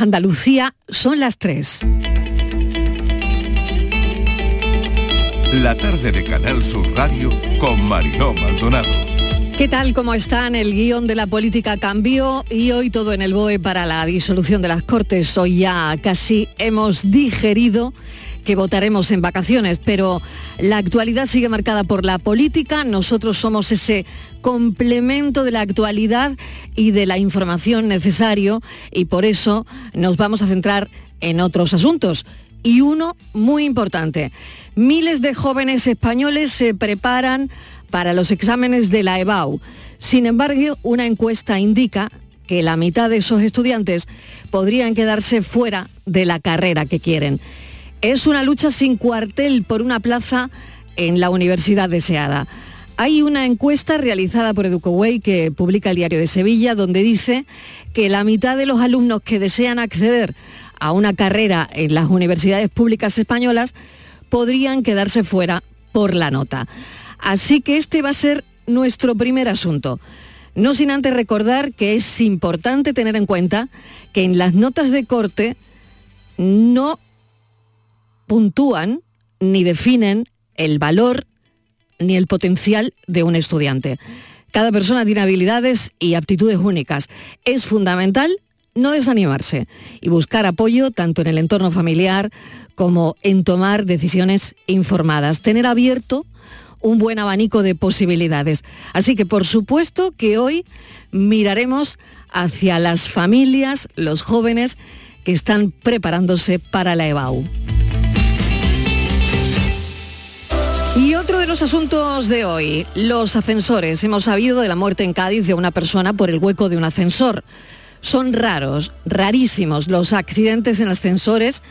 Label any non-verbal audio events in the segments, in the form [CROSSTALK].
Andalucía son las 3. La tarde de Canal Sur Radio con Mariló Maldonado. ¿Qué tal? ¿Cómo están? El guion de la política cambió y hoy todo en el BOE para la disolución de las Cortes. Hoy ya casi hemos digerido que votaremos en vacaciones, pero la actualidad sigue marcada por la política. Nosotros somos ese complemento de la actualidad y de la información necesario y por eso nos vamos a centrar en otros asuntos. Y uno muy importante. Miles de jóvenes españoles se preparan para los exámenes de la EBAU. Sin embargo, una encuesta indica que la mitad de esos estudiantes podrían quedarse fuera de la carrera que quieren. Es una lucha sin cuartel por una plaza en la universidad deseada. Hay una encuesta realizada por Educoway que publica el Diario de Sevilla donde dice que la mitad de los alumnos que desean acceder a una carrera en las universidades públicas españolas podrían quedarse fuera por la nota. Así que este va a ser nuestro primer asunto. No sin antes recordar que es importante tener en cuenta que en las notas de corte no puntúan ni definen el valor ni el potencial de un estudiante. Cada persona tiene habilidades y aptitudes únicas. Es fundamental no desanimarse y buscar apoyo tanto en el entorno familiar como en tomar decisiones informadas. Tener abierto un buen abanico de posibilidades. Así que por supuesto que hoy miraremos hacia las familias, los jóvenes que están preparándose para la EBAU. Otro de los asuntos de hoy, los ascensores. Hemos sabido de la muerte en Cádiz de una persona por el hueco de un ascensor. Son raros, rarísimos los accidentes en ascensores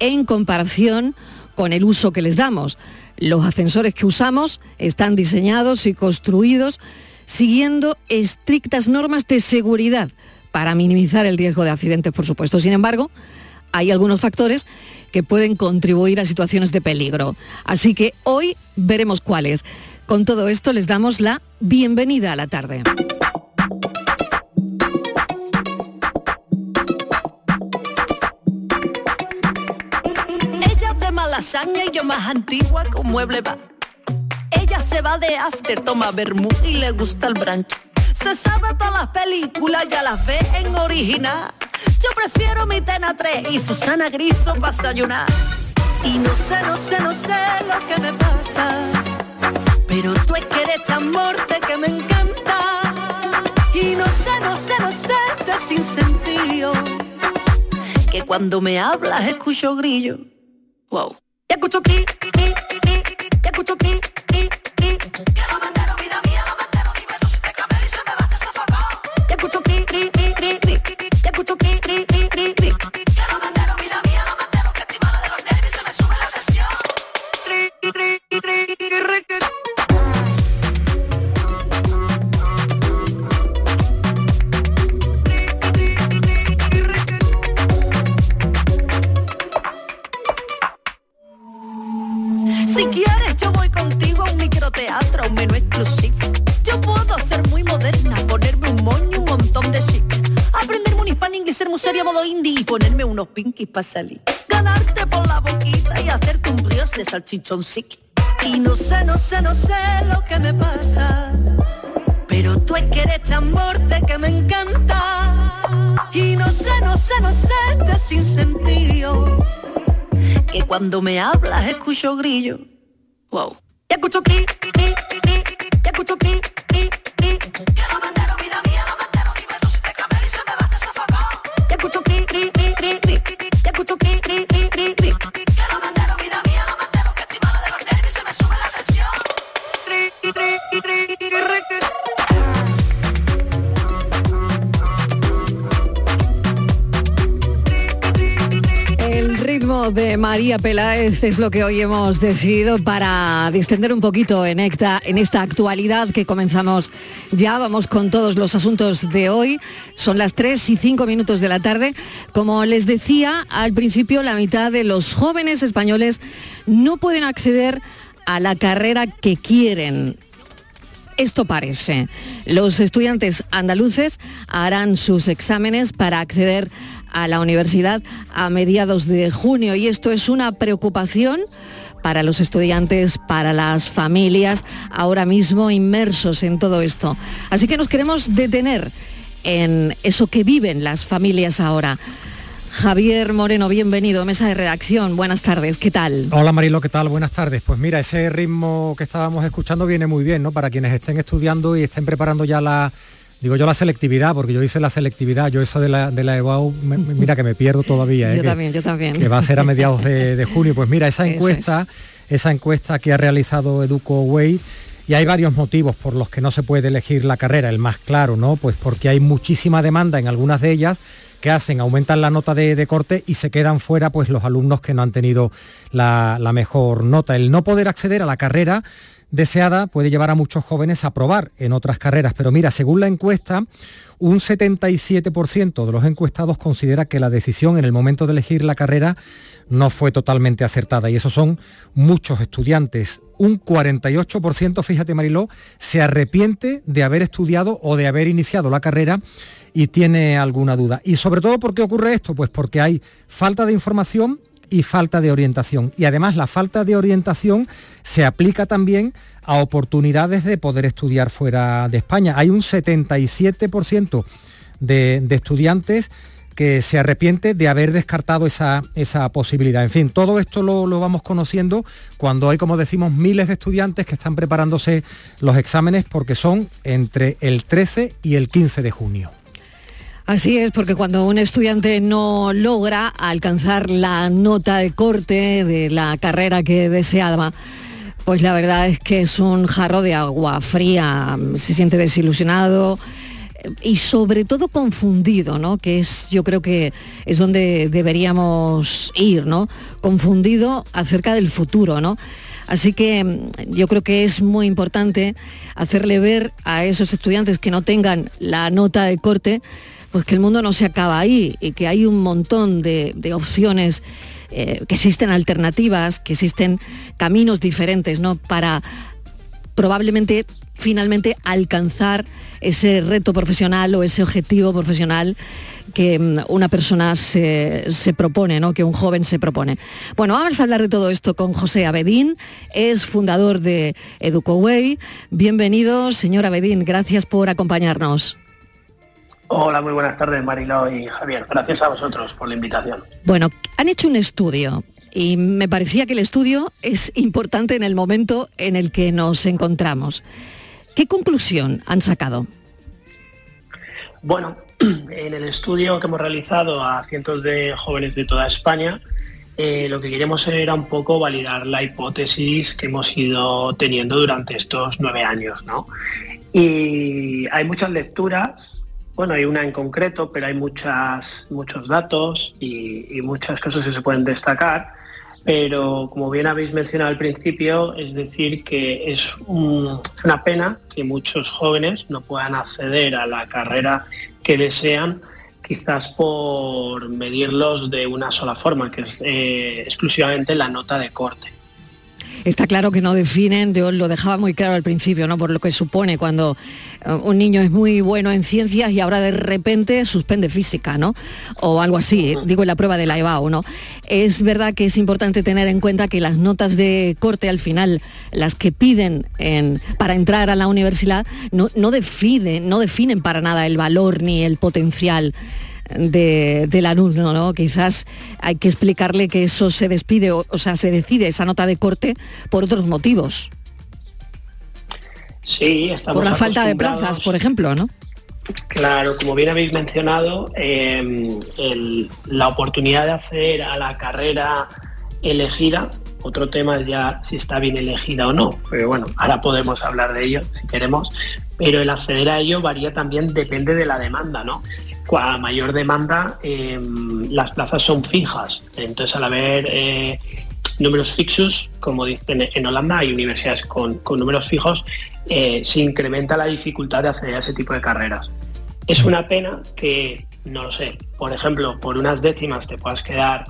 en comparación con el uso que les damos. Los ascensores que usamos están diseñados y construidos siguiendo estrictas normas de seguridad para minimizar el riesgo de accidentes, por supuesto. Sin embargo, hay algunos factores que pueden contribuir a situaciones de peligro. Así que hoy veremos cuáles. Con todo esto les damos la bienvenida a la tarde. Ella de malasaña y yo más antigua con mueble va. Ella se va de after, toma vermú y le gusta el brunch. Se sabe todas las películas, ya las ve en original. Yo prefiero mi Tena 3 y Susana Griso para desayunar. Y no sé, no sé, no sé lo que me pasa. Pero tú es que eres tan morte que me encanta. Y no sé, no sé, no sé, este sin sentido. Que cuando me hablas escucho grillo. Wow. Y escucho ki, y escucho ki, hispano inglés, ser muy seria, modo indie y ponerme unos pinkies para salir. Ganarte por la boquita y hacerte un brioche de salchichón sick. Y no sé, no sé, no sé lo que me pasa. Pero tú es que eres tan morte que me encanta. Y no sé, no sé, no sé, este sin sentido que cuando me hablas escucho grillo. Wow. Y escucho ki, ki, ki, ki, y escucho ki, María Peláez es lo que hoy hemos decidido para distender un poquito en esta, en esta actualidad que comenzamos ya. Vamos con todos los asuntos de hoy. Son las 3 y 5 minutos de la tarde. Como les decía al principio, la mitad de los jóvenes españoles no pueden acceder a la carrera que quieren. Esto parece. Los estudiantes andaluces harán sus exámenes para acceder a la universidad a mediados de junio y esto es una preocupación para los estudiantes, para las familias, ahora mismo inmersos en todo esto. Así que nos queremos detener en eso que viven las familias ahora. Javier Moreno, bienvenido, mesa de redacción. Buenas tardes, ¿qué tal? Hola Marilo, ¿qué tal? Buenas tardes. Pues mira, ese ritmo que estábamos escuchando viene muy bien, ¿no? Para quienes estén estudiando y estén preparando ya la, digo yo la selectividad, porque yo hice la selectividad, yo eso de la, de la EBAU, mira que me pierdo todavía. ¿eh? Yo también, yo también. Que va a ser a mediados de, junio. Pues mira, esa [LAUGHS] encuesta, esa encuesta que ha realizado Educo Way, y hay varios motivos por los que no se puede elegir la carrera, el más claro, ¿no? Pues porque hay muchísima demanda en algunas de ellas, que hacen? Aumentan la nota de, corte y se quedan fuera pues los alumnos que no han tenido la, mejor nota. El no poder acceder a la carrera deseada puede llevar a muchos jóvenes a probar en otras carreras. Pero mira, según la encuesta, un 77% de los encuestados considera que la decisión en el momento de elegir la carrera no fue totalmente acertada. Y esos son muchos estudiantes. Un 48%, fíjate Mariló, se arrepiente de haber estudiado o de haber iniciado la carrera y tiene alguna duda. Y sobre todo, ¿por qué ocurre esto? Pues porque hay falta de información y falta de orientación. Y además la falta de orientación se aplica también a oportunidades de poder estudiar fuera de España. Hay un 77% de, de, estudiantes que se arrepiente de haber descartado esa, esa posibilidad. En fin, todo esto lo, lo, vamos conociendo cuando hay, como decimos, miles de estudiantes que están preparándose los exámenes porque son entre el 13 y el 15 de junio. Así es, porque cuando un estudiante no logra alcanzar la nota de corte de la carrera que deseaba, pues la verdad es que es un jarro de agua fría, se siente desilusionado eh, y sobre todo confundido, ¿no? Que es, yo creo que es donde deberíamos ir, ¿no? Confundido acerca del futuro, ¿no? Así que mm, yo creo que es muy importante hacerle ver a esos estudiantes que no tengan la nota de corte pues que el mundo no se acaba ahí y que hay un montón de, opciones, eh, que existen alternativas, que existen caminos diferentes, ¿no? Para probablemente finalmente alcanzar ese reto profesional o ese objetivo profesional que mm, una persona se, propone, ¿no? que un joven se propone. Bueno, vamos a hablar de todo esto con José Abedín, es fundador de EducoWay. Bienvenido, señor Abedín, gracias por acompañarnos. Hola, muy buenas tardes Marilo y Javier. Gracias a vosotros por la invitación. Bueno, han hecho un estudio y me parecía que el estudio es importante en el momento en el que nos encontramos. ¿Qué conclusión han sacado? Bueno, [CLEARS THROAT] en el estudio que hemos realizado a cientos de jóvenes de toda España, eh, lo que queremos era un poco validar la hipótesis que hemos ido teniendo durante estos nueve años. ¿no? Y hay muchas lecturas bueno, hay una en concreto, pero hay muchos datos y, muchas cosas que se pueden destacar. Pero como bien habéis mencionado al principio, es decir, que es, una pena que muchos jóvenes no puedan acceder a la carrera que desean, quizás por medirlos de una sola forma, que es eh, exclusivamente la nota de corte. Está claro que no definen, yo lo dejaba muy claro al principio, ¿no? Por lo que supone cuando un niño es muy bueno en ciencias y ahora de repente suspende física, ¿no? O algo así, digo en la prueba de la EBAU, ¿no? Es verdad que es importante tener en cuenta que las notas de corte al final, las que piden para entrar a la universidad, no, no definen, no definen para nada el valor ni el potencial de, del alumno, ¿no? Quizás hay que explicarle que eso se despide, o, sea, se decide esa nota de corte por otros motivos. Sí, estamos Por la falta de plazas, por ejemplo, ¿no? Claro, como bien habéis mencionado, em, la oportunidad de acceder a la carrera elegida, otro tema es ya si está bien elegida o no, pero bueno, ahora podemos hablar de ello si queremos, pero el acceder a ello varía también, depende de la demanda, ¿no? a mayor demanda em, las plazas son fijas. Entonces al haber eh, números fijos, como dicen en Holanda, hay universidades con, números fijos, eh, se incrementa la dificultad de acceder a ese tipo de carreras. Es una pena que, no lo sé, por ejemplo, por unas décimas te puedas quedar,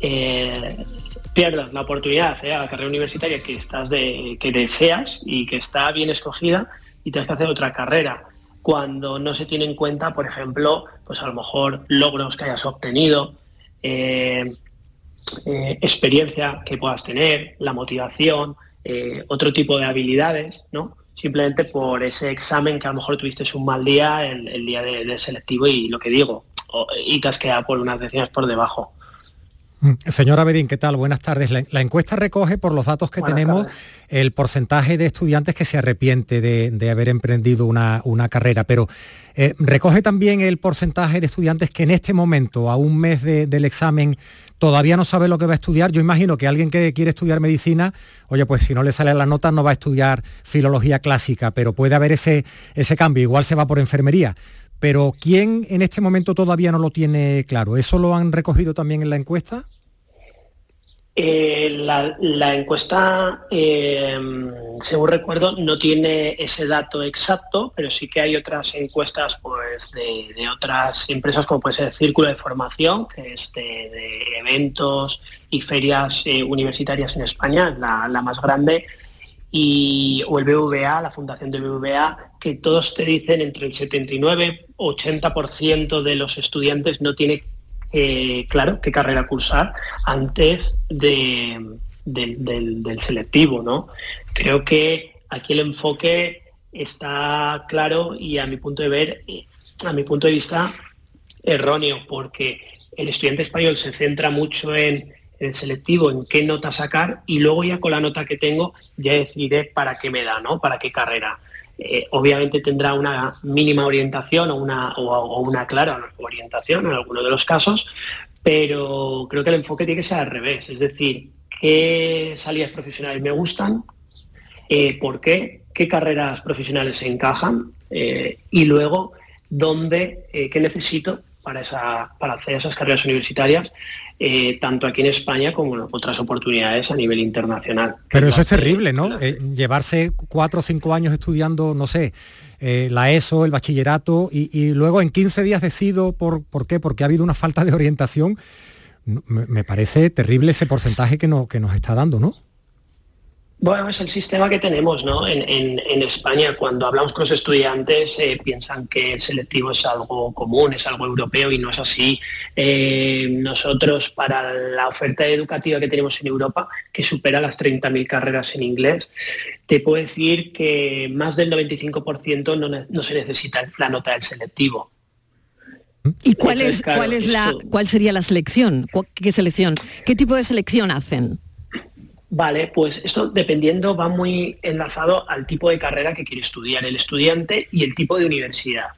eh, pierdas la oportunidad de acceder a la carrera universitaria que, estás de, que deseas y que está bien escogida y tienes que hacer otra carrera cuando no se tiene en cuenta, por ejemplo, pues a lo mejor logros que hayas obtenido, eh, eh, experiencia que puedas tener, la motivación, eh, otro tipo de habilidades, ¿no? Simplemente por ese examen que a lo mejor tuviste un mal día el, día del selectivo y lo que digo, y te has quedado por unas decisiones por debajo. Señora Bedín, ¿qué tal? Buenas tardes. La, encuesta recoge, por los datos que tenemos, el porcentaje de estudiantes que se arrepiente de, haber emprendido una, carrera, pero eh, recoge también el porcentaje de estudiantes que en este momento, a un mes del examen, todavía no sabe lo que va a estudiar. Yo imagino que alguien que quiere estudiar medicina, oye, pues si no le sale la nota no va a estudiar filología clásica, pero puede haber ese, ese cambio, igual se va por enfermería. Pero ¿quién en este momento todavía no lo tiene claro? ¿Eso lo han recogido también en la encuesta? Eh, la, encuesta, eh, según recuerdo, no tiene ese dato exacto, pero sí que hay otras encuestas pues, de, otras empresas, como puede ser el Círculo de Formación, que es de, eventos y ferias eh, universitarias en España, la, más grande, y, o el BVA, la fundación del BVA, que todos te dicen entre el 79 80% de los estudiantes no tiene eh, claro, qué carrera cursar antes del, selectivo, ¿no? Creo que aquí el enfoque está claro y a mi punto de ver, a mi punto de vista, erróneo, porque el estudiante español se centra mucho en selectivo, en qué nota sacar, y luego ya con la nota que tengo ya decidiré para qué me da, ¿no? Para qué carrera. Eh, obviamente tendrá una mínima orientación o una, o, una clara orientación en algunos de los casos, pero creo que el enfoque tiene que ser al revés, es decir, qué salidas profesionales me gustan, eh, por qué, qué carreras profesionales se encajan eh, y luego dónde, qué necesito para, esa, para hacer esas carreras universitarias eh, tanto aquí en España como en otras oportunidades a nivel internacional. Pero eso es terrible, ¿no? Eh, llevarse cuatro o cinco años estudiando, no sé, eh, la ESO, el bachillerato, y, luego en 15 días decido por, por qué, porque ha habido una falta de orientación. Me, parece terrible ese porcentaje que, no, que nos está dando, ¿no? Bueno, es el sistema que tenemos ¿no? en, España. Cuando hablamos con los estudiantes eh, piensan que el selectivo es algo común, es algo europeo y no es así. Eh, nosotros, para la oferta educativa que tenemos en Europa, que supera las 30.000 carreras en inglés, te puedo decir que más del 95% no, no se necesita la nota del selectivo. ¿Y cuál, es, cuál, es la, cuál sería la selección? ¿Qué selección? ¿Qué tipo de selección hacen? Vale, pues esto dependiendo va muy enlazado al tipo de carrera que quiere estudiar el estudiante y el tipo de universidad.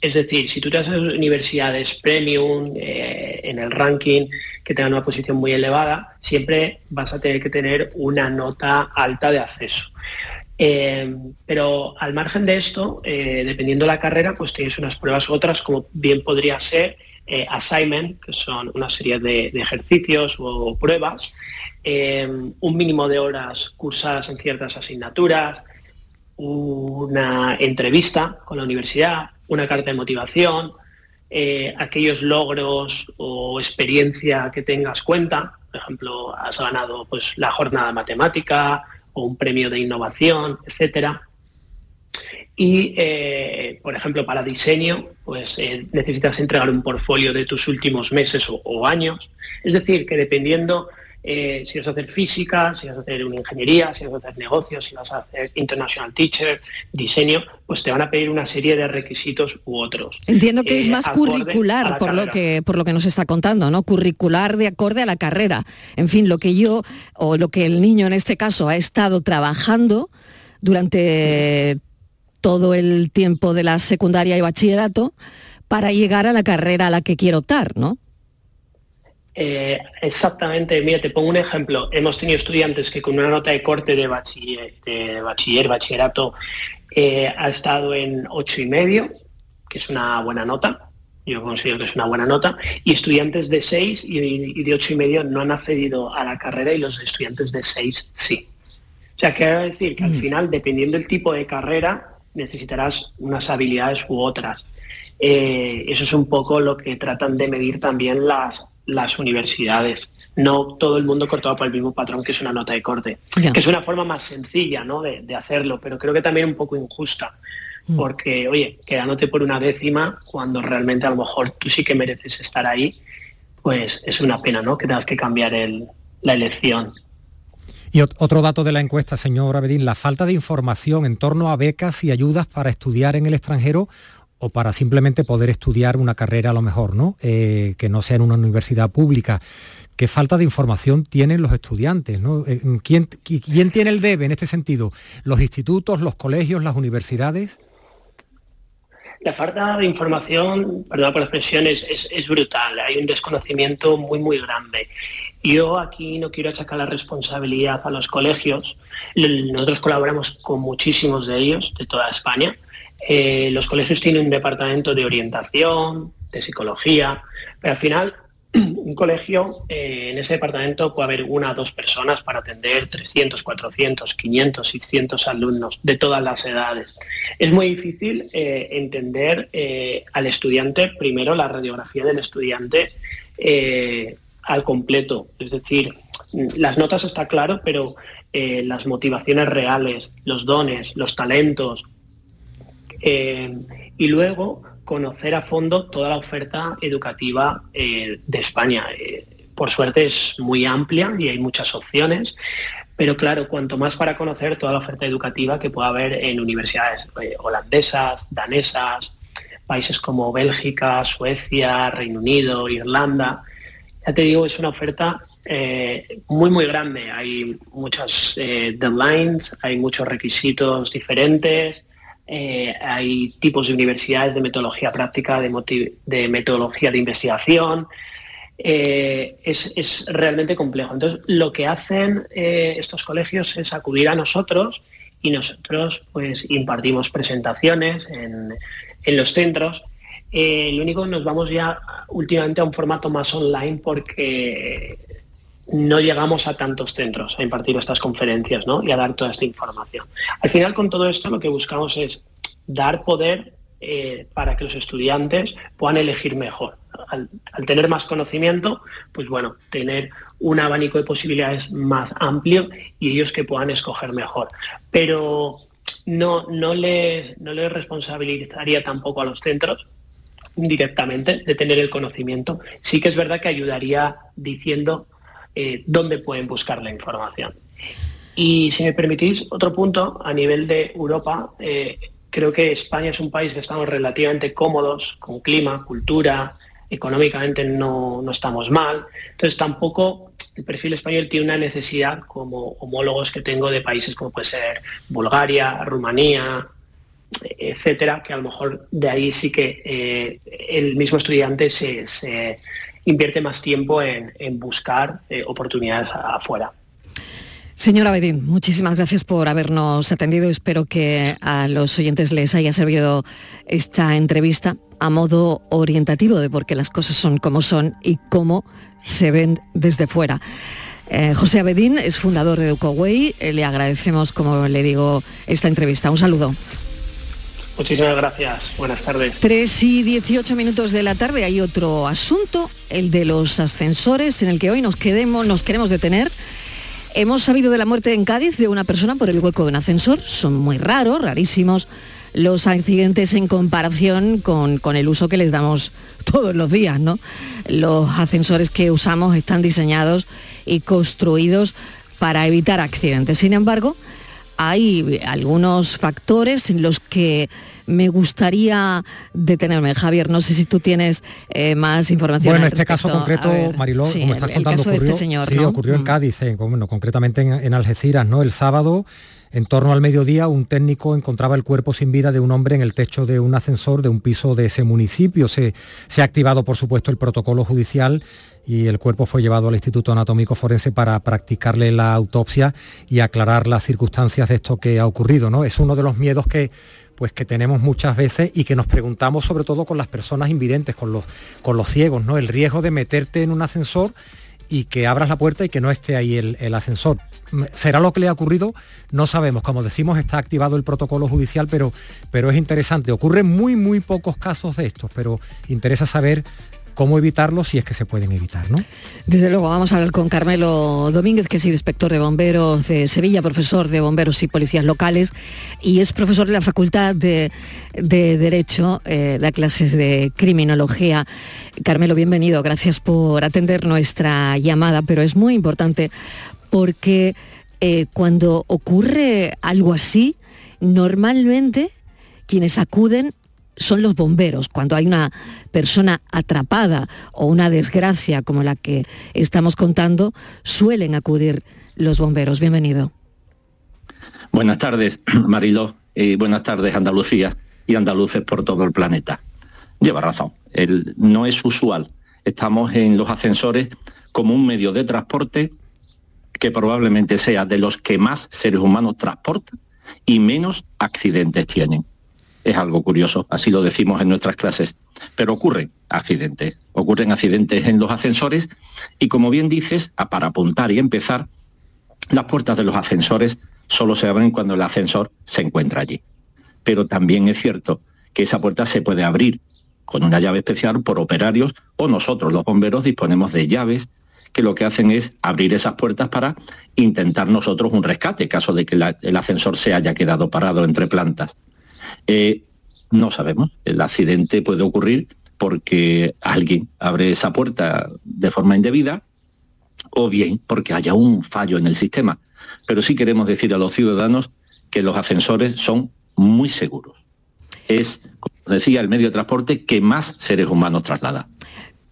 Es decir, si tú te haces universidades premium eh, en el ranking que tengan una posición muy elevada, siempre vas a tener que tener una nota alta de acceso. Eh, pero al margen de esto, eh, dependiendo de la carrera, pues tienes unas pruebas u otras, como bien podría ser assignment, que son una serie de ejercicios o pruebas, eh, un mínimo de horas cursadas en ciertas asignaturas, una entrevista con la universidad, una carta de motivación, eh, aquellos logros o experiencia que tengas cuenta. Por ejemplo, has ganado pues, la jornada matemática o un premio de innovación, etcétera. Y, eh, por ejemplo, para diseño, pues necesitas entregar un portfolio de tus últimos meses o, años. Es decir, que dependiendo eh, si vas a hacer física, si vas a hacer una ingeniería, si vas a hacer negocios, si vas a hacer international teacher, diseño, pues te van a pedir una serie de requisitos u otros. Entiendo que es eh, más curricular por lo que por lo que nos está contando, ¿no? Curricular de acorde a la carrera. En fin, lo que yo o lo que el niño en este caso ha estado trabajando durante todo el tiempo de la secundaria y bachillerato para llegar a la carrera a la que quiero optar, ¿no? Eh, exactamente, mira, te pongo un ejemplo. Hemos tenido estudiantes que con una nota de corte de bachiller, de bachiller bachillerato, eh, ha estado en ocho y medio, que es una buena nota. Yo considero que es una buena nota. Y estudiantes de 6 y, de ocho y medio no han accedido a la carrera y los estudiantes de 6 sí. O sea, quiero decir que al mm. final, dependiendo del tipo de carrera, necesitarás unas habilidades u otras. Eh, eso es un poco lo que tratan de medir también las, las universidades. No todo el mundo cortado por el mismo patrón que es una nota de corte, que es una forma más sencilla ¿no? de, hacerlo, pero creo que también un poco injusta, mm. porque, oye, quedándote por una décima, cuando realmente a lo mejor tú sí que mereces estar ahí, pues es una pena, ¿no? Que tengas que cambiar la elección. Y otro dato de la encuesta, señor Abedín, la falta de información en torno a becas y ayudas para estudiar en el extranjero o para simplemente poder estudiar una carrera a lo mejor, ¿no? Eh, que no sea en una universidad pública. ¿Qué falta de información tienen los estudiantes? Eh, ¿Quién, ¿Quién tiene el debe en este sentido? ¿Los institutos, los colegios, las universidades? La falta de información, perdón por la expresión, es, es, brutal. Hay un desconocimiento muy, muy grande. Yo aquí no quiero achacar la responsabilidad a los colegios. Nosotros colaboramos con muchísimos de ellos, de toda España. Eh, los colegios tienen un departamento de orientación, de psicología, pero al final [CLEARS THROAT] un colegio, eh, en ese departamento puede haber una o dos personas para atender 300, 400, 500, 600 alumnos de todas las edades. Es muy difícil eh, entender al estudiante, primero la radiografía del estudiante al completo. Es decir, las notas está claro, pero eh, las motivaciones reales, los dones, los talentos, eh, y luego conocer a fondo toda la oferta educativa eh, de España. por suerte es muy amplia y hay muchas opciones, pero claro, cuanto más para conocer toda la oferta educativa que pueda haber en universidades holandesas, danesas, países como Bélgica, Suecia, Reino Unido, Irlanda, ya te digo, es una oferta eh, muy, muy grande. Hay muchas eh, deadlines, hay muchos requisitos diferentes, eh, hay tipos de universidades de metodología práctica, de, metodología de investigación. Es, es, realmente complejo. Entonces, lo que hacen estos colegios es acudir a nosotros y nosotros pues impartimos presentaciones en, en los centros eh, lo único nos vamos ya últimamente a un formato más online porque no llegamos a tantos centros a impartir estas conferencias y a dar toda esta información. Al final con todo esto lo que buscamos es dar poder eh, para que los estudiantes puedan elegir mejor. Al, tener más conocimiento, pues bueno, tener un abanico de posibilidades más amplio y ellos que puedan escoger mejor. Pero no, no, les, no les responsabilizaría tampoco a los centros directamente, de tener el conocimiento, sí que es verdad que ayudaría diciendo eh, dónde pueden buscar la información. Y si me permitís, otro punto, a nivel de Europa, eh, creo que España es un país que estamos relativamente cómodos con clima, cultura, económicamente no, no, estamos mal. Entonces tampoco el perfil español tiene una necesidad como homólogos que tengo de países como puede ser Bulgaria, Rumanía, etcétera, que a lo mejor de ahí sí que eh, el mismo estudiante se, invierte más tiempo en, buscar eh, oportunidades afuera. Señora Bedín, muchísimas gracias por habernos atendido. Espero que a los oyentes les haya servido esta entrevista a modo orientativo de por qué las cosas son como son y cómo se ven desde fuera. Eh, José Abedín es fundador de EducoWay. le agradecemos, como le digo, esta entrevista. Un saludo. Muchísimas gracias. Buenas tardes. 3 y 18 minutos de la tarde hay otro asunto, el de los ascensores, en el que hoy nos, quedemos, nos queremos detener. Hemos sabido de la muerte en Cádiz de una persona por el hueco de un ascensor. Son muy raros, rarísimos los accidentes en comparación con, con, el uso que les damos [LAUGHS] todos los días, ¿no? Los ascensores que usamos están diseñados y construidos para evitar accidentes. Sin embargo, hay algunos factores en los que me gustaría detenerme. Javier, no sé si tú tienes eh, más información. Bueno, en este caso concreto, Mariló, como estás contando, este ocurrió, señor, sí, ocurrió en mm. Cádiz, bueno, concretamente en, Algeciras, ¿no? El sábado, en torno al mediodía, un técnico encontraba el cuerpo sin vida de un hombre en el techo de un ascensor de un piso de ese municipio. Se, se ha activado, por supuesto, el protocolo judicial y el cuerpo fue llevado al Instituto Anatómico Forense para practicarle la autopsia y aclarar las circunstancias de esto que ha ocurrido. ¿no? Es uno de los miedos que, pues, que tenemos muchas veces y que nos preguntamos sobre todo con las personas invidentes, con los, con los ciegos, ¿no? el riesgo de meterte en un ascensor y que abras la puerta y que no esté ahí el, el ascensor. ¿Será lo que le ha ocurrido? No sabemos. Como decimos, está activado el protocolo judicial, pero, pero es interesante. Ocurren muy, muy pocos casos de estos, pero interesa saber cómo evitarlo si es que se pueden evitar, ¿no? Desde luego, vamos a hablar con Carmelo Domínguez, que es inspector de bomberos de Sevilla, profesor de bomberos y policías locales, y es profesor de la Facultad de, Derecho, eh, da clases de criminología. Carmelo, bienvenido, gracias por atender nuestra llamada, pero es muy importante porque eh, cuando ocurre algo así, normalmente quienes acuden son los bomberos. Cuando hay una persona atrapada o una desgracia como la que estamos contando, suelen acudir los bomberos. Bienvenido. Buenas tardes, [CLEARS THROAT] Mariló, y buenas tardes, Andalucía y andaluces por todo el planeta. Lleva razón, no es usual. Estamos en los ascensores como un medio de transporte que probablemente sea de los que más seres humanos transportan y menos accidentes tienen. Es algo curioso, así lo decimos en nuestras clases, pero ocurren accidentes, ocurren accidentes en los ascensores y como bien dices, para apuntar y empezar, las puertas de los ascensores solo se abren cuando el ascensor se encuentra allí. Pero también es cierto que esa puerta se puede abrir con una llave especial por operarios o nosotros los bomberos disponemos de llaves que lo que hacen es abrir esas puertas para intentar nosotros un rescate, caso de que el ascensor se haya quedado parado entre plantas. Eh, no sabemos, el accidente puede ocurrir porque alguien abre esa puerta de forma indebida o bien porque haya un fallo en el sistema. Pero sí queremos decir a los ciudadanos que los ascensores son muy seguros. Es, como decía, el medio de transporte que más seres humanos traslada.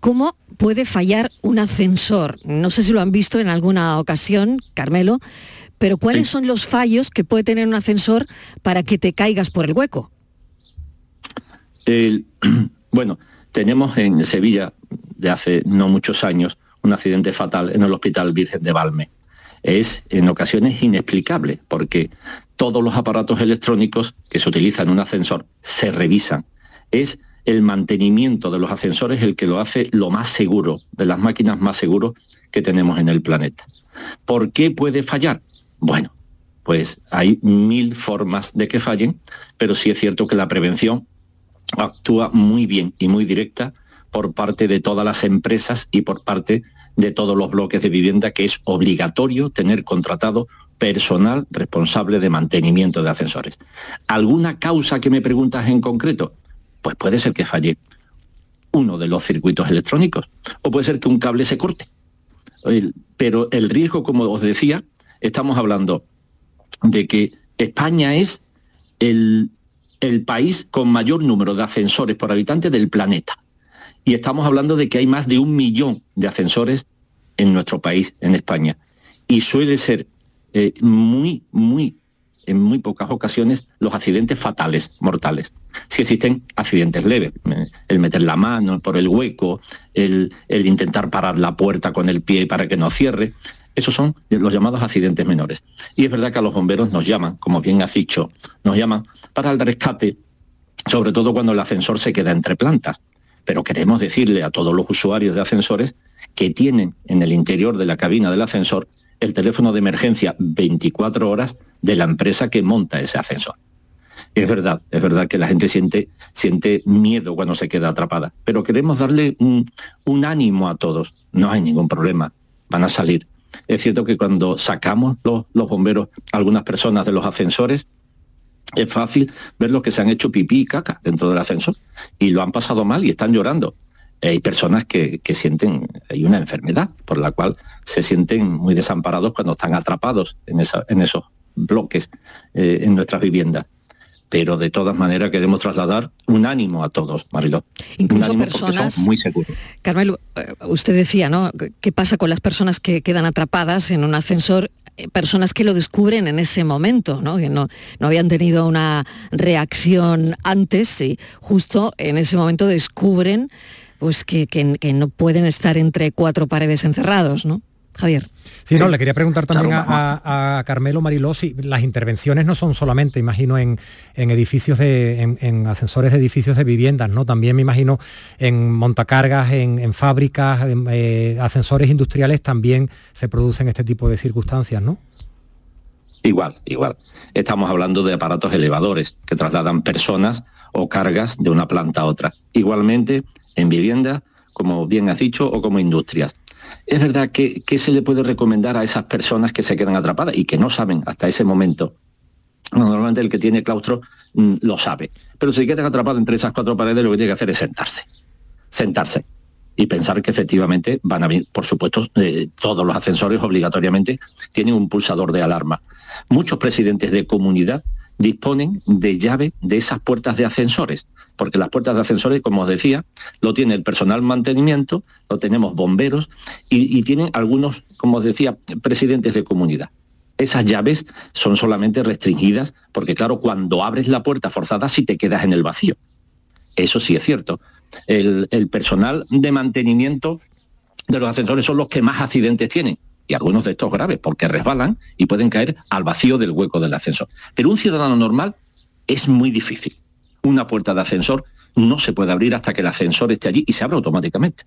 ¿Cómo puede fallar un ascensor? No sé si lo han visto en alguna ocasión, Carmelo, pero ¿cuáles son los fallos que puede tener un ascensor para que te caigas por el hueco? [CLEARS THROAT] bueno, tenemos en Sevilla de hace no muchos años un accidente fatal en el Hospital Virgen de Valme. Es en ocasiones inexplicable porque todos los aparatos electrónicos que se utilizan en un ascensor se revisan. Es el mantenimiento de los ascensores el que lo hace lo más seguro, de las máquinas más seguros que tenemos en el planeta. ¿Por qué puede fallar? Bueno, pues hay mil formas de que fallen, pero sí es cierto que la prevención actúa muy bien y muy directa por parte de todas las empresas y por parte de todos los bloques de vivienda que es obligatorio tener contratado personal responsable de mantenimiento de ascensores. ¿Alguna causa que me preguntas en concreto? Pues puede ser que falle uno de los circuitos electrónicos o puede ser que un cable se corte. Pero el riesgo, como os decía, estamos hablando de que España es el, país con mayor número de ascensores por habitante del planeta. Y estamos hablando de que hay más de un millón de ascensores en nuestro país, en España. Y suele ser eh, muy, muy en muy pocas ocasiones los accidentes fatales, mortales. Si existen accidentes leves, el meter la mano por el hueco, el, intentar parar la puerta con el pie para que no cierre, esos son los llamados accidentes menores. Y es verdad que a los bomberos nos llaman, como bien has dicho, nos llaman para el rescate, sobre todo cuando el ascensor se queda entre plantas. Pero queremos decirle a todos los usuarios de ascensores que tienen en el interior de la cabina del ascensor el teléfono de emergencia 24 horas de la empresa que monta ese ascensor. Es verdad, es verdad que la gente siente, siente miedo cuando se queda atrapada, pero queremos darle un, ánimo a todos. No hay ningún problema, van a salir. Es cierto que cuando sacamos los, bomberos algunas personas de los ascensores, es fácil ver los que se han hecho pipí y caca dentro del ascensor y lo han pasado mal y están llorando hay personas que, sienten, hay una enfermedad por la cual se sienten muy desamparados cuando están atrapados en, esos bloques eh, en nuestras viviendas. Pero de todas maneras queremos trasladar un ánimo a todos, Mariló. Incluso personas, muy seguros. Carmelo, eh, usted decía, ¿no? ¿Qué pasa con las personas que quedan atrapadas en un ascensor eh, personas que lo descubren en ese momento, ¿no? que no, no, habían tenido una reacción antes y justo en ese momento descubren pues que, no pueden estar entre cuatro paredes encerrados, ¿no? Javier. Sí, no, le quería preguntar también a, Carmelo Mariló si las intervenciones no son solamente, imagino, en, edificios de, en, ascensores de edificios de viviendas, ¿no? También me imagino en montacargas, en, fábricas, eh, ascensores industriales también se producen este tipo de circunstancias, ¿no? Igual, igual. Estamos hablando de aparatos elevadores que trasladan personas o cargas de una planta a otra. Igualmente, en vivienda, como bien has dicho, o como industrias. Es verdad que, que se le puede recomendar a esas personas que se quedan atrapadas y que no saben hasta ese momento Normalmente el que tiene claustro mm, lo sabe. Pero si quedan atrapados entre esas cuatro paredes, lo que tiene que hacer es sentarse. Sentarse. Y pensar que efectivamente van a venir, por supuesto, eh, todos los ascensores obligatoriamente tienen un pulsador de alarma. Muchos presidentes de comunidad disponen de llave de esas puertas de ascensores, porque las puertas de ascensores, como os decía, lo tiene el personal mantenimiento, lo tenemos bomberos y, tienen algunos, como os decía, presidentes de comunidad esas llaves son solamente restringidas porque, claro, cuando abres la puerta forzada sí te quedas en el vacío. Eso sí es cierto. El, personal de mantenimiento de los ascensores son los que más accidentes tienen y algunos de estos graves porque resbalan y pueden caer al vacío del hueco del ascensor. Pero un ciudadano normal es muy difícil. Una puerta de ascensor no se puede abrir hasta que el ascensor esté allí y se abre automáticamente.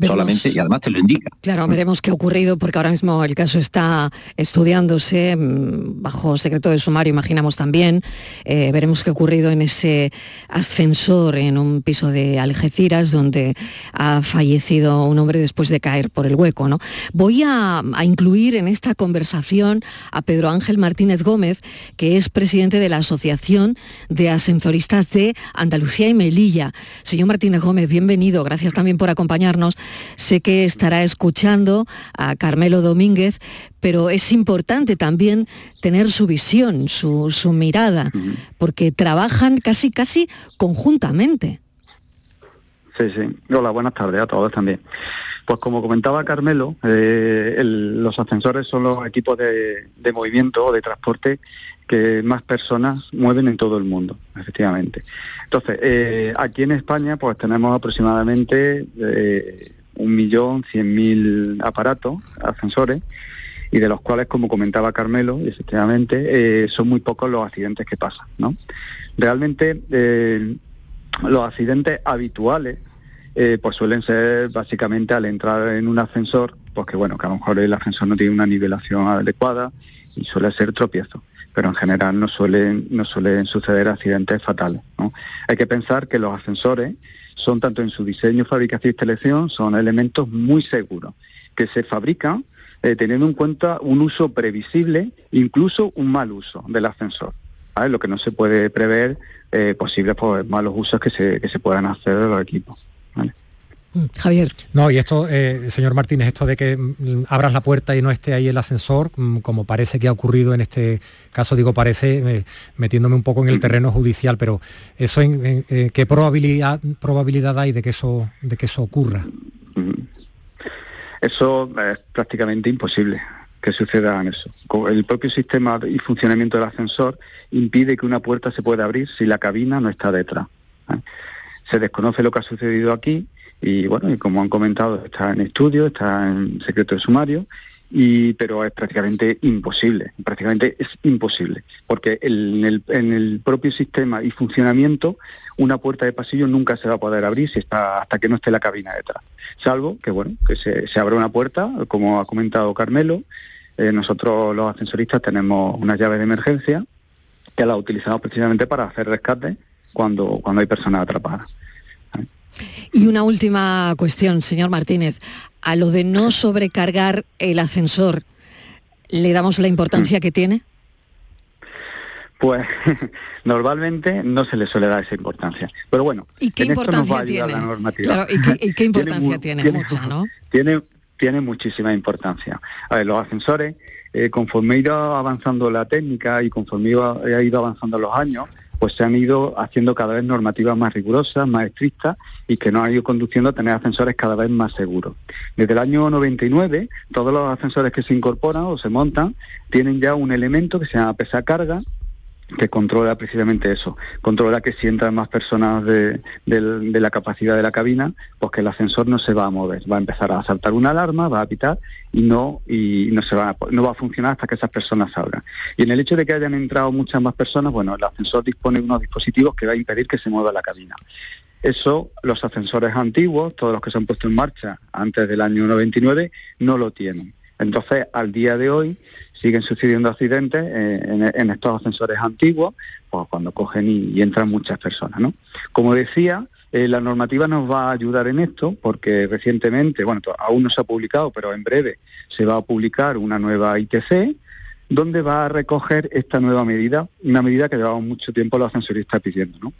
Solamente y además te lo indica. Claro, veremos qué ha ocurrido porque ahora mismo el caso está estudiándose mm, bajo secreto de sumario, imaginamos también. Eh, veremos qué ha ocurrido en ese ascensor en un piso de Algeciras donde ha fallecido un hombre después de caer por el hueco. ¿no? Voy a, a incluir en esta conversación a Pedro Ángel Martínez Gómez, que es presidente de la Asociación de Ascensoristas de Andalucía y Melilla Señor Martínez Gómez, bienvenido, gracias también por acompañarnos. Sé que estará escuchando a Carmelo Domínguez, pero es importante también tener su visión, su, mirada, porque trabajan casi, casi conjuntamente. Sí, sí. Hola, buenas tardes a todos también. Pues como comentaba Carmelo, eh, los ascensores son los equipos de, movimiento o de transporte que más personas mueven en todo el mundo, efectivamente. Entonces, eh, aquí en España pues tenemos aproximadamente eh, un millón cien mil aparatos, ascensores, y de los cuales, como comentaba Carmelo, efectivamente, eh, son muy pocos los accidentes que pasan. ¿no? Realmente los accidentes habituales pues suelen ser básicamente al entrar en un ascensor, pues que bueno, que a lo mejor el ascensor no tiene una nivelación adecuada y suele ser tropiezo pero en general no suelen, no suelen suceder accidentes fatales. Hay que pensar que los ascensores son tanto en su diseño, fabricación y instalación, son elementos muy seguros, que se fabrican eh, teniendo en cuenta un uso previsible, incluso un mal uso del ascensor. Lo que no se puede prever eh, posibles pues, malos usos que se, que se puedan hacer de los equipos. Mm, Javier. No, y esto, eh, señor Martínez, esto de que mm, abras la puerta y no esté ahí el ascensor, mm, como parece que ha ocurrido en este caso, digo, parece, eh, metiéndome un poco en el terreno judicial, pero eso en, eh, qué probabilidad, probabilidad hay de que eso, de que eso ocurra. Eso es prácticamente imposible que suceda en eso. El propio sistema y funcionamiento del ascensor impide que una puerta se pueda abrir si la cabina no está detrás. Se desconoce lo que ha sucedido aquí y bueno, y como han comentado, está en estudio, está en secreto de sumario, y, pero es prácticamente imposible, prácticamente es imposible, porque en el, propio sistema y funcionamiento una puerta de pasillo nunca se va a poder abrir si está, hasta que no esté la cabina detrás, salvo que bueno, que se, se abra una puerta, como ha comentado Carmelo, eh, nosotros los ascensoristas tenemos una llave de emergencia que la utilizamos precisamente para hacer rescate cuando, cuando hay personas atrapadas. Y una última cuestión, señor Martínez. A lo de no sobrecargar el ascensor, ¿le damos la importancia que tiene? Pues [LAUGHS] normalmente no se le suele dar esa importancia. Pero bueno, ¿y qué importancia tiene? ¿y, qué, [LAUGHS] importancia tiene? Mucha, ¿no? Tiene, tiene muchísima importancia. A ver, los ascensores, eh, conforme ha ido avanzando la técnica y conforme ha ido avanzando los años, pues se han ido haciendo cada vez normativas más rigurosas, más estrictas y que nos han ido conduciendo a tener ascensores cada vez más seguros. Desde el año 99, todos los ascensores que se incorporan o se montan tienen ya un elemento que se llama pesa carga, que controla precisamente eso, controla que si entran más personas de, la capacidad de la cabina, pues que el ascensor no se va a mover, va a empezar a saltar una alarma, va a pitar y no y no se va no va a funcionar hasta que esas personas salgan. Y en el hecho de que hayan entrado muchas más personas, bueno, el ascensor dispone de unos dispositivos que va a impedir que se mueva la cabina. Eso los ascensores antiguos, todos los que se han puesto en marcha antes del año 99, no lo tienen. Entonces, al día de hoy, siguen sucediendo accidentes eh, en, estos ascensores antiguos, pues cuando cogen y, entran muchas personas. ¿no? Como decía, Eh, la normativa nos va a ayudar en esto porque recientemente, bueno, aún no se ha publicado, pero en breve se va a publicar una nueva ITC donde va a recoger esta nueva medida, una medida que llevamos mucho tiempo los ascensoristas pidiendo. ¿no?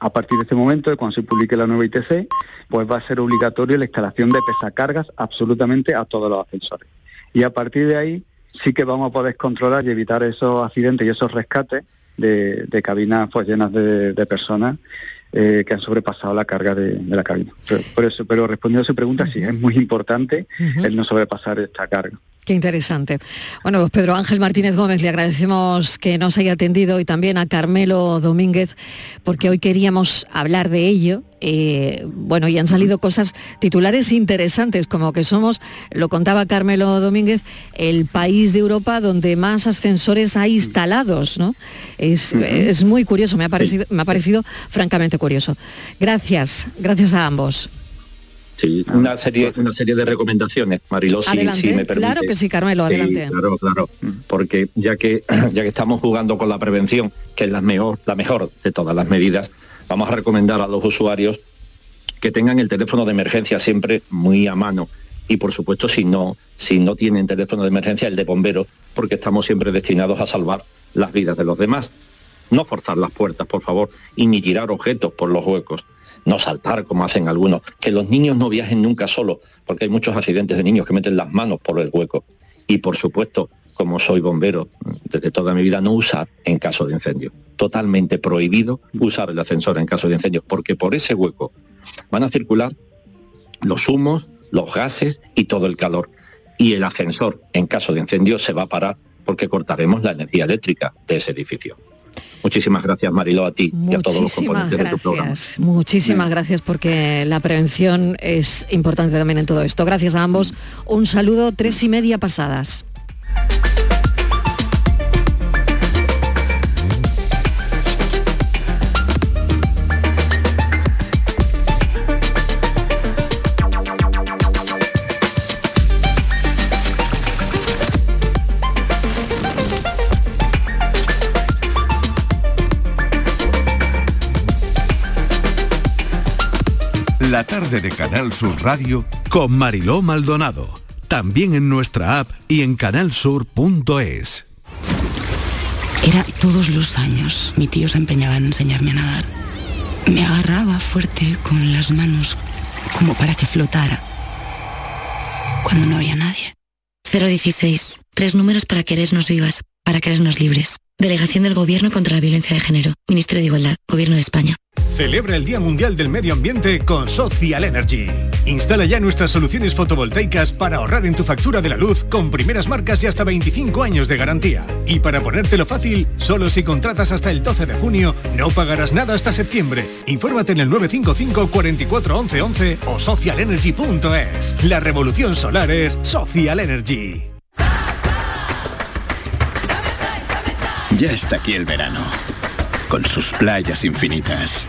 A partir de este momento, cuando se publique la nueva ITC, pues va a ser obligatorio la instalación de pesacargas absolutamente a todos los ascensores. Y a partir de ahí sí que vamos a poder controlar y evitar esos accidentes y esos rescates de, cabinas pues, llenas de, personas eh, que han sobrepasado la carga de, la cabina. Pero, por eso, pero respondiendo a su pregunta, sí, es muy importante el no sobrepasar esta carga. Qué interesante. Bueno, pues Pedro Ángel Martínez Gómez, le agradecemos que nos haya atendido y también a Carmelo Domínguez, porque hoy queríamos hablar de ello. Eh, bueno, y han salido cosas titulares interesantes, como que somos, lo contaba Carmelo Domínguez, el país de Europa donde más ascensores hay instalados, ¿no? Es, es muy curioso, me ha, parecido, me ha parecido francamente curioso. Gracias, gracias a ambos. Sí, una serie, una serie de recomendaciones, Mariló, si, me permite. Claro que sí, Carmelo, adelante. claro, claro, porque ya que, [CLEARS THROAT] ya que estamos jugando con la prevención, que es la mejor, la mejor de todas las medidas, vamos a recomendar a los usuarios que tengan el teléfono de emergencia siempre muy a mano y por supuesto si no, si no tienen teléfono de emergencia el de bomberos, porque estamos siempre destinados a salvar las vidas de los demás. No forzar las puertas, por favor, y ni tirar objetos por los huecos no saltar como hacen algunos, que los niños no viajen nunca solos, porque hay muchos accidentes de niños que meten las manos por el hueco. Y por supuesto, como soy bombero desde toda mi vida, no usar en caso de incendio. Totalmente prohibido usar el ascensor en caso de incendio, porque por ese hueco van a circular los humos, los gases y todo el calor. Y el ascensor, en caso de incendio, se va a parar porque cortaremos la energía eléctrica de ese edificio. Muchísimas gracias, Marilo, a ti y a todos los componentes de tu programa. Muchísimas gracias porque la prevención es importante también en todo esto. Gracias a ambos. Un saludo, tres y media pasadas. Tarde de Canal Sur Radio con Mariló Maldonado. También en nuestra app y en canalsur.es. Era todos los años. Mi tío se empeñaba en enseñarme a nadar. Me agarraba fuerte con las manos como para que flotara. Cuando no había nadie. 016. Tres números para querernos vivas, para querernos libres. Delegación del Gobierno contra la Violencia de Género. Ministerio de Igualdad. Gobierno de España. Celebra el Día Mundial del Medio Ambiente con Social Energy. Instala ya nuestras soluciones fotovoltaicas para ahorrar en tu factura de la luz con primeras marcas y hasta 25 años de garantía. Y para ponértelo fácil, solo si contratas hasta el 12 de junio, no pagarás nada hasta septiembre. Infórmate en el 955 44 11 11 o socialenergy.es. La revolución solar es Social Energy. Ya está aquí el verano con sus playas infinitas,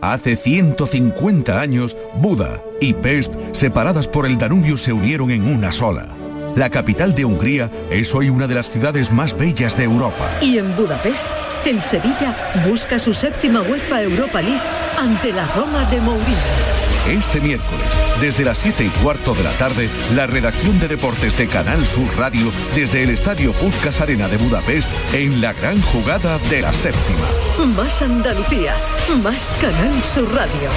Hace 150 años, Buda y Pest, separadas por el Danubio, se unieron en una sola. La capital de Hungría es hoy una de las ciudades más bellas de Europa. Y en Budapest, el Sevilla busca su séptima UEFA Europa League ante la Roma de Mourinho. Este miércoles, desde las 7 y cuarto de la tarde, la redacción de deportes de Canal Sur Radio desde el Estadio Puskas Arena de Budapest en la gran jugada de la séptima. Más Andalucía, más Canal Sur Radio.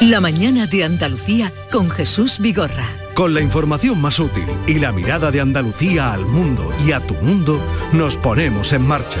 La mañana de Andalucía con Jesús Vigorra. Con la información más útil y la mirada de Andalucía al mundo y a tu mundo, nos ponemos en marcha.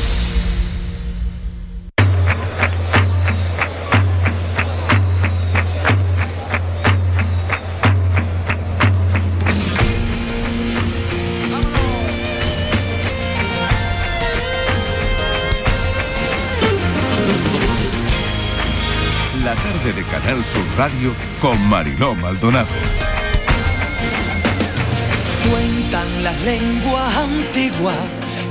Canal Sur Radio con Mariló Maldonado. Cuentan las lenguas antiguas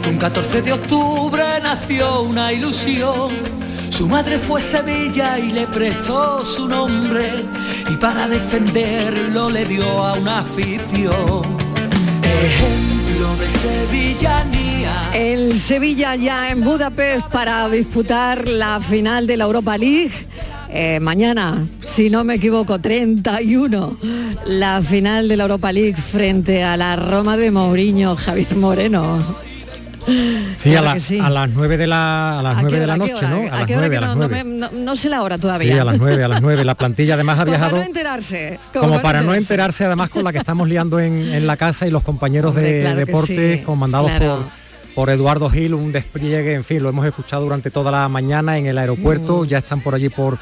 que un 14 de octubre nació una ilusión. Su madre fue Sevilla y le prestó su nombre y para defenderlo le dio a una afición. Ejemplo de sevillanía. El Sevilla ya en Budapest para disputar la final de la Europa League eh, mañana, si no me equivoco, 31, la final de la Europa League frente a la Roma de Mourinho, Javier Moreno. Sí, a, las 9 de la, a las 9 de la noche, ¿no? A, las 9, a las 9. No, sé la hora todavía. Sí, a las 9, a las 9. La plantilla además ha viajado... Para no enterarse. Como, para, no enterarse, además con la que estamos liando en, la casa y los compañeros de deporte comandados por por Eduardo Gil, un despliegue, en fin, lo hemos escuchado durante toda la mañana en el aeropuerto, mm. ya están por allí por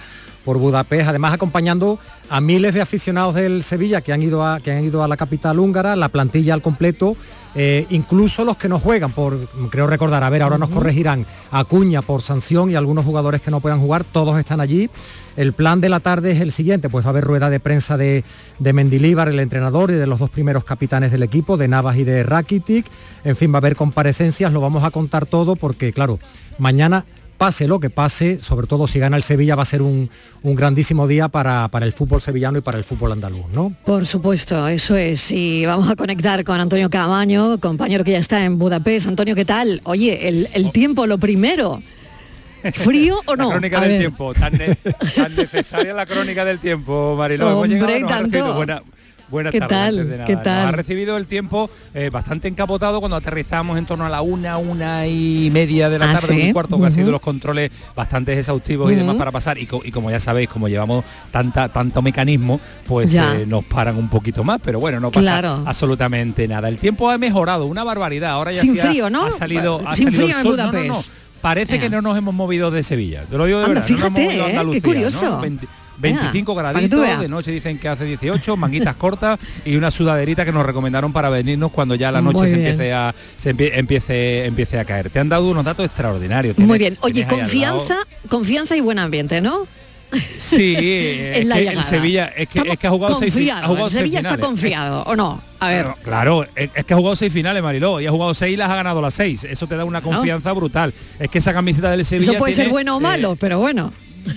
por Budapest, además acompañando a miles de aficionados del Sevilla que han ido a, que han ido a la capital húngara, la plantilla al completo, eh, incluso los que no juegan, por creo recordar, a ver, ahora nos corregirán Acuña por sanción y algunos jugadores que no puedan jugar, todos están allí. El plan de la tarde es el siguiente, pues va a haber rueda de prensa de, de Mendilíbar, el entrenador, y de los dos primeros capitanes del equipo, de Navas y de Rakitic. En fin, va a haber comparecencias, lo vamos a contar todo porque, claro, mañana pase lo que pase, sobre todo si gana el Sevilla, va a ser un, grandísimo día para, el fútbol sevillano y para el fútbol andaluz, ¿no? Por supuesto, eso es. Y vamos a conectar con Antonio Camaño, compañero que ya está en Budapest. Antonio, ¿qué tal? Oye, el, tiempo, lo primero. ¿Frío o no? La crónica del tiempo, tan, necesaria la crónica del tiempo, Mariló. Hombre, tanto. Buenas ¿Qué tardes. Tal? ¿Qué tal? ha recibido el tiempo eh, bastante encapotado cuando aterrizamos en torno a la una, una y media de la ah, tarde, un cuarto, que han sido los controles bastante exhaustivos y demás para pasar. Y, como ya sabéis, como llevamos tanta, tanto mecanismo, pues eh, nos paran un poquito más, pero bueno, no pasa absolutamente nada. El tiempo ha mejorado, una barbaridad. Ahora ya Sin frío, ¿no? ha salido, ha Sin frío en Budapest. Parece que no nos hemos movido de Sevilla. Te lo digo de Anda, verdad. Fíjate, eh, qué curioso. 25 graditos, de noche dicen que hace 18, manguitas cortas y una sudaderita que nos recomendaron para venirnos cuando ya la noche se empiece a se empiece empiece a caer. Te han dado unos datos extraordinarios. Muy bien. Oye, confianza, confianza y buen ambiente, ¿no? Sí, [LAUGHS] es que el Sevilla es que, es que ha jugado seis finales. Sevilla está confiado, ¿o no? A ver. Claro, es, que ha jugado seis finales, Mariló, y ha jugado seis y las ha ganado las seis. Eso te da una confianza brutal. Es que esa camiseta del Sevilla. Eso puede ser bueno o malo, pero bueno.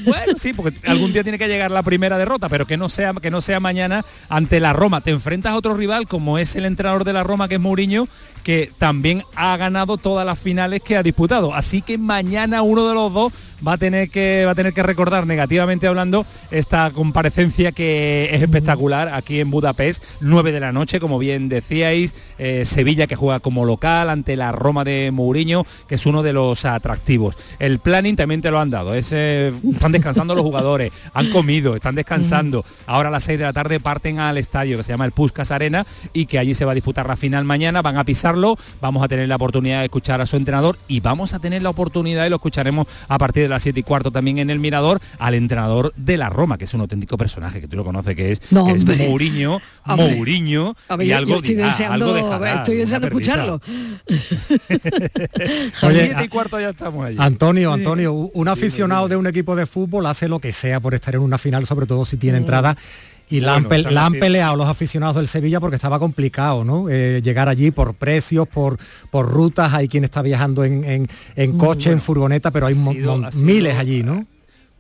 Bueno, sí, porque [LAUGHS] algún día tiene que llegar la primera derrota, pero que no sea que no sea mañana ante la Roma. Te enfrentas a otro rival como es el entrenador de la Roma, que es Mourinho, que también ha ganado todas las finales que ha disputado. Así que mañana uno de los dos va a tener que va a tener que recordar negativamente hablando esta comparecencia que es espectacular aquí en Budapest 9 de la noche como bien decíais eh, Sevilla que juega como local ante la Roma de Mourinho que es uno de los atractivos. El planning también te lo han dado eh, están descansando los jugadores han comido están descansando. Ahora a las 6 de la tarde parten al estadio que se llama el Puskas Arena y que allí se va a disputar la final mañana van a pisarlo vamos a tener la oportunidad de escuchar a su entrenador y vamos a tener la oportunidad y lo escucharemos a partir de las 7 y cuarto también en el Mirador al entrenador de la Roma, que es un auténtico personaje, que tú lo conoces, que es, Mourinho, Mourinho, y algo, estoy deseando, estoy deseando escucharlo. [LAUGHS] Siete y cuarto ya estamos allí. Antonio, Antonio, un aficionado de un equipo de fútbol hace lo que sea por estar en una final, sobre todo si tiene mm. Y la, han, peleado los aficionados del Sevilla porque estaba complicado, ¿no? Eh, llegar allí por precios, por, por rutas, hay quien está viajando en, en, coche, en furgoneta, pero hay miles allí, ¿no?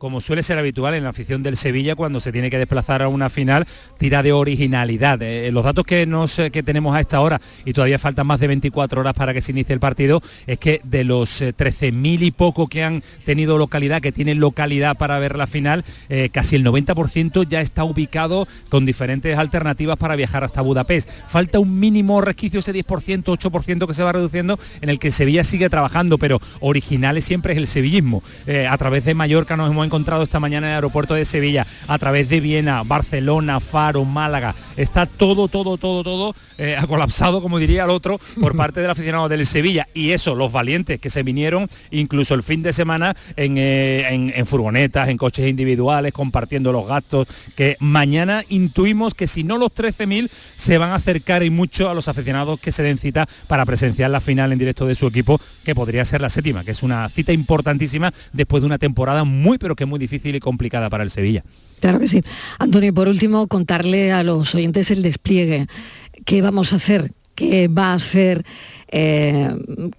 Como suele ser habitual en la afición del Sevilla cuando se tiene que desplazar a una final, tira de originalidad. Eh, los datos que, nos, que tenemos a esta hora, y todavía faltan más de 24 horas para que se inicie el partido, es que de los 13.000 y poco que han tenido localidad, que tienen localidad para ver la final, casi el 90% ya está ubicado con diferentes alternativas para viajar hasta Budapest. Falta un mínimo resquicio, ese 10%, 8% que se va reduciendo, en el que Sevilla sigue trabajando, pero originales siempre es el sevillismo. Eh, a través de Mallorca nos hemos encontrado esta mañana en el aeropuerto de Sevilla, a través de Viena, Barcelona, Faro, Málaga. Está todo, todo, todo, todo eh, ha colapsado, como diría el otro, por [LAUGHS] parte del aficionado del Sevilla. Y eso, los valientes que se vinieron incluso el fin de semana en, eh, en furgonetas, en coches individuales, compartiendo los gastos, que mañana intuimos que si no los 13.000 se van a acercar y mucho a los aficionados que se den cita para presenciar la final en directo de su equipo, que podría ser la séptima, que es una cita importantísima después de una temporada muy pero que muy difícil y complicada para el Sevilla. Claro que sí. Antonio, por último, contarle a los oyentes el despliegue. ¿Qué vamos a hacer? ¿Qué va a hacer? Eh,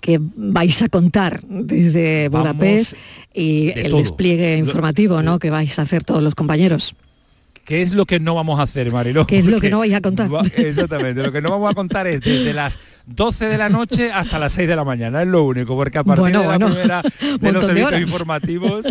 que vais a contar desde Budapest y el despliegue informativo ¿no? que vais a hacer todos los compañeros. ¿Qué es lo que no vamos a hacer, Mariló? ¿Qué es lo que no vais a contar? exactamente, lo que no vamos a contar es desde las 12 de la noche hasta las 6 de la mañana, es lo único, porque a partir de la primera [LAUGHS] de los servicios informativos,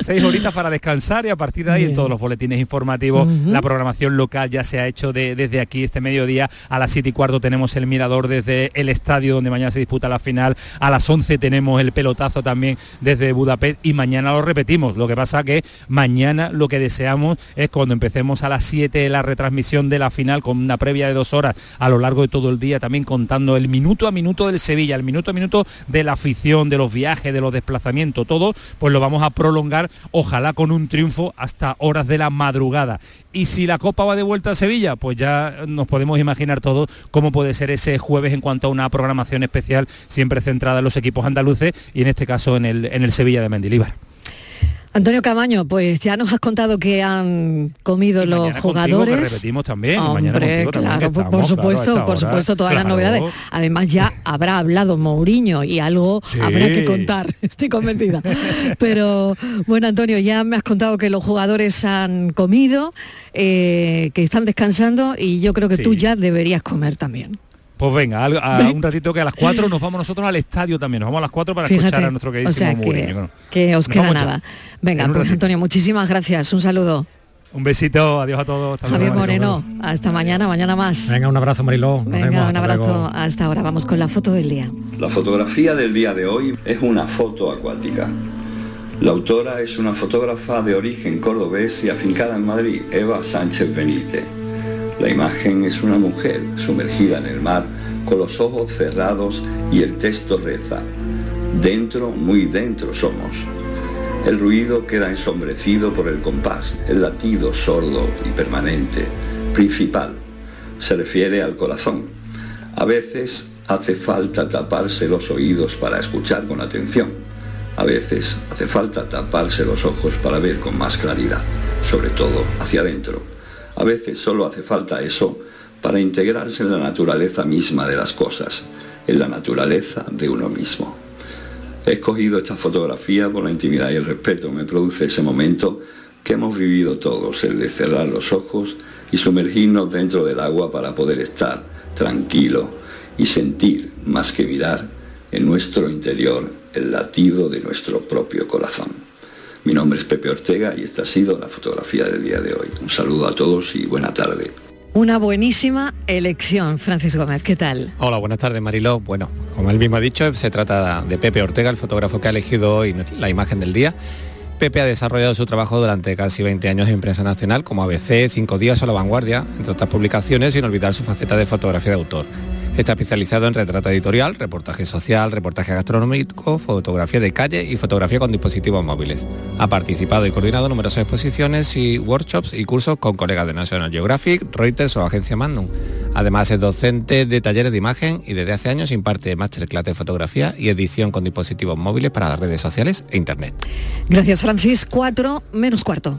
seis horitas para descansar y a partir de ahí en todos los boletines informativos, la programación local ya se ha hecho desde aquí este mediodía, a las 7 y cuarto tenemos el mirador desde el estadio donde mañana se disputa la final, a las 11 tenemos el pelotazo también desde Budapest y mañana lo repetimos, lo que pasa que mañana lo que deseamos es cuando empecemos a las 7 la retransmisión de la final con una previa de dos horas a lo largo de todo el día, también contando el minuto a minuto del Sevilla, el minuto a minuto de la afición, de los viajes, de los desplazamientos, todo, pues lo vamos a prolongar, ojalá con un triunfo hasta horas de la madrugada. Y si la Copa va de vuelta a Sevilla, pues ya nos podemos imaginar todos cómo puede ser ese jueves en cuanto a una programación especial siempre centrada en los equipos andaluces y en este caso en el, en el Sevilla de Mendilíbar. Antonio Camaño, pues ya nos has contado que han comido los jugadores. que repetimos también. Hombre, claro, por, supuesto, por supuesto, todas las novedades. Además ya [LAUGHS] habrá hablado Mourinho y algo habrá que contar, [LAUGHS] estoy convencida. Pero bueno, Antonio, ya me has contado que los jugadores han comido, eh, que están descansando y yo creo que tú ya deberías comer también. Pues venga, a, un ratito que a las 4 nos vamos nosotros al estadio también. Nos vamos a las 4 para escuchar a nuestro queridísimo o que, que os queda nada. Venga, pues, Antonio, muchísimas gracias. Un saludo. Un besito, adiós a todos. Javier Moreno, hasta mañana, mañana más. Venga, un abrazo Mariló. Venga, un abrazo hasta ahora. Vamos con la foto del día. La fotografía del día de hoy es una foto acuática. La autora es una fotógrafa de origen cordobés y afincada en Madrid, Eva Sánchez Benítez. La imagen es una mujer sumergida en el mar con los ojos cerrados y el texto reza, dentro, muy dentro somos. El ruido queda ensombrecido por el compás, el latido sordo y permanente, principal. Se refiere al corazón. A veces hace falta taparse los oídos para escuchar con atención. A veces hace falta taparse los ojos para ver con más claridad, sobre todo hacia adentro. A veces solo hace falta eso para integrarse en la naturaleza misma de las cosas, en la naturaleza de uno mismo. He escogido esta fotografía por la intimidad y el respeto. Me produce ese momento que hemos vivido todos, el de cerrar los ojos y sumergirnos dentro del agua para poder estar tranquilo y sentir, más que mirar, en nuestro interior el latido de nuestro propio corazón. Mi nombre es Pepe Ortega y esta ha sido la fotografía del día de hoy. Un saludo a todos y buena tarde. Una buenísima elección, Francis Gómez, ¿qué tal? Hola, buenas tardes Mariló. Bueno, como él mismo ha dicho, se trata de Pepe Ortega, el fotógrafo que ha elegido hoy la imagen del día. Pepe ha desarrollado su trabajo durante casi 20 años en prensa nacional como ABC, Cinco Días o La Vanguardia, entre otras publicaciones, sin olvidar su faceta de fotografía de autor. Está especializado en retrato editorial, reportaje social, reportaje gastronómico, fotografía de calle y fotografía con dispositivos móviles. Ha participado y coordinado numerosas exposiciones y workshops y cursos con colegas de National Geographic, Reuters o Agencia Magnum. Además es docente de talleres de imagen y desde hace años imparte masterclass de fotografía y edición con dispositivos móviles para las redes sociales e internet. Gracias Francis. Cuatro menos cuarto.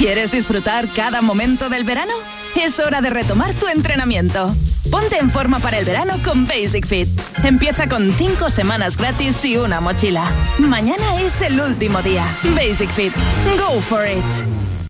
¿Quieres disfrutar cada momento del verano? Es hora de retomar tu entrenamiento. Ponte en forma para el verano con Basic Fit. Empieza con 5 semanas gratis y una mochila. Mañana es el último día. Basic Fit. Go for it.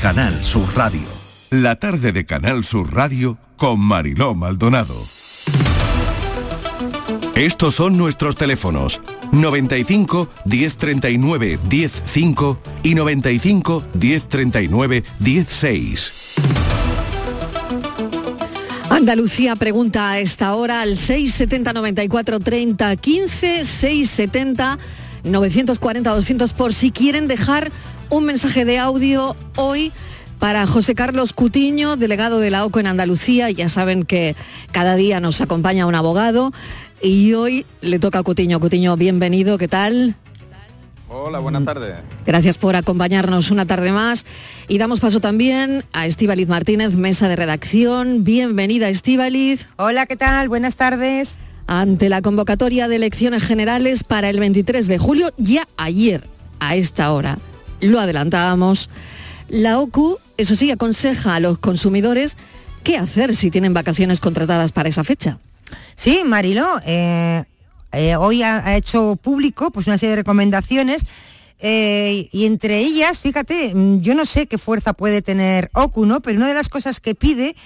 Canal Sur Radio. La tarde de Canal Sur Radio con Mariló Maldonado. Estos son nuestros teléfonos 95 1039 105 y 95 1039 16. Andalucía pregunta a esta hora al 670 94 30 15 670 940 200 por si quieren dejar un mensaje de audio hoy para José Carlos Cutiño, delegado de la OCO en Andalucía. Ya saben que cada día nos acompaña un abogado y hoy le toca a Cutiño. Cutiño, bienvenido, ¿qué tal? Hola, buenas tardes. Gracias por acompañarnos una tarde más. Y damos paso también a Estíbaliz Martínez, mesa de redacción. Bienvenida, Estíbaliz. Hola, ¿qué tal? Buenas tardes. Ante la convocatoria de elecciones generales para el 23 de julio, ya ayer, a esta hora, lo adelantábamos, la OCU, eso sí, aconseja a los consumidores qué hacer si tienen vacaciones contratadas para esa fecha. Sí, Marilo, eh, eh, hoy ha, hecho público pues, una serie de recomendaciones eh, y entre ellas, fíjate, mm, yo no sé qué fuerza puede tener OCU, ¿no? Pero una de las cosas que pide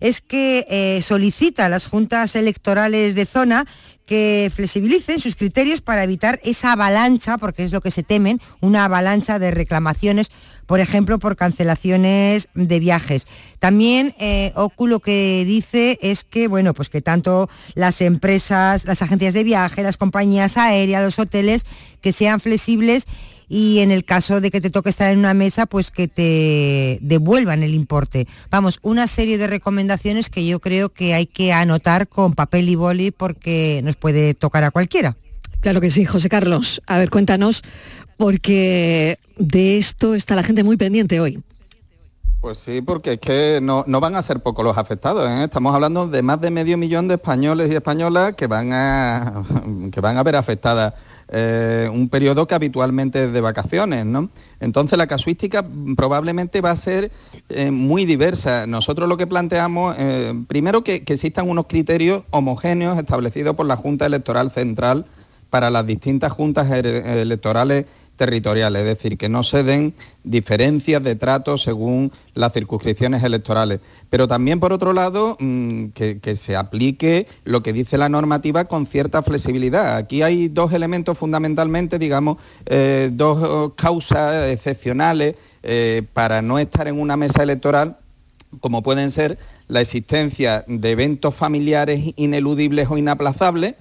es que solicita a las juntas electorales de zona que flexibilicen sus criterios para evitar esa avalancha, porque es lo que se temen, una avalancha de reclamaciones, por ejemplo, por cancelaciones de viajes. También eh, OCU lo que dice es que, bueno, pues que tanto las empresas, las agencias de viaje, las compañías aéreas, los hoteles, que sean flexibles y en el caso de que te toque estar en una mesa, pues que te devuelvan el importe. Vamos, una serie de recomendaciones que yo creo que hay que anotar con papel y boli porque nos puede tocar a cualquiera. Claro que sí, José Carlos. A ver, cuéntanos, porque de esto está la gente muy pendiente hoy. Pues sí, porque es que no, van a ser pocos los afectados. ¿eh? Estamos hablando de más de medio millón de españoles y españolas que van a, [LAUGHS] que van a ver afectadas eh, un periodo que habitualmente es de vacaciones, ¿no? Entonces la casuística probablemente va a ser eh, muy diversa. Nosotros lo que planteamos, eh, primero que, que existan unos criterios homogéneos establecidos por la Junta Electoral Central para las distintas juntas electorales territoriales, es decir, que no se den diferencias de trato según las circunscripciones electorales. Pero también, por otro lado, mm, que, se aplique lo que dice la normativa con cierta flexibilidad. Aquí hay dos elementos fundamentalmente, digamos, eh, dos causas excepcionales eh, para no estar en una mesa electoral, como pueden ser la existencia de eventos familiares ineludibles o inaplazables,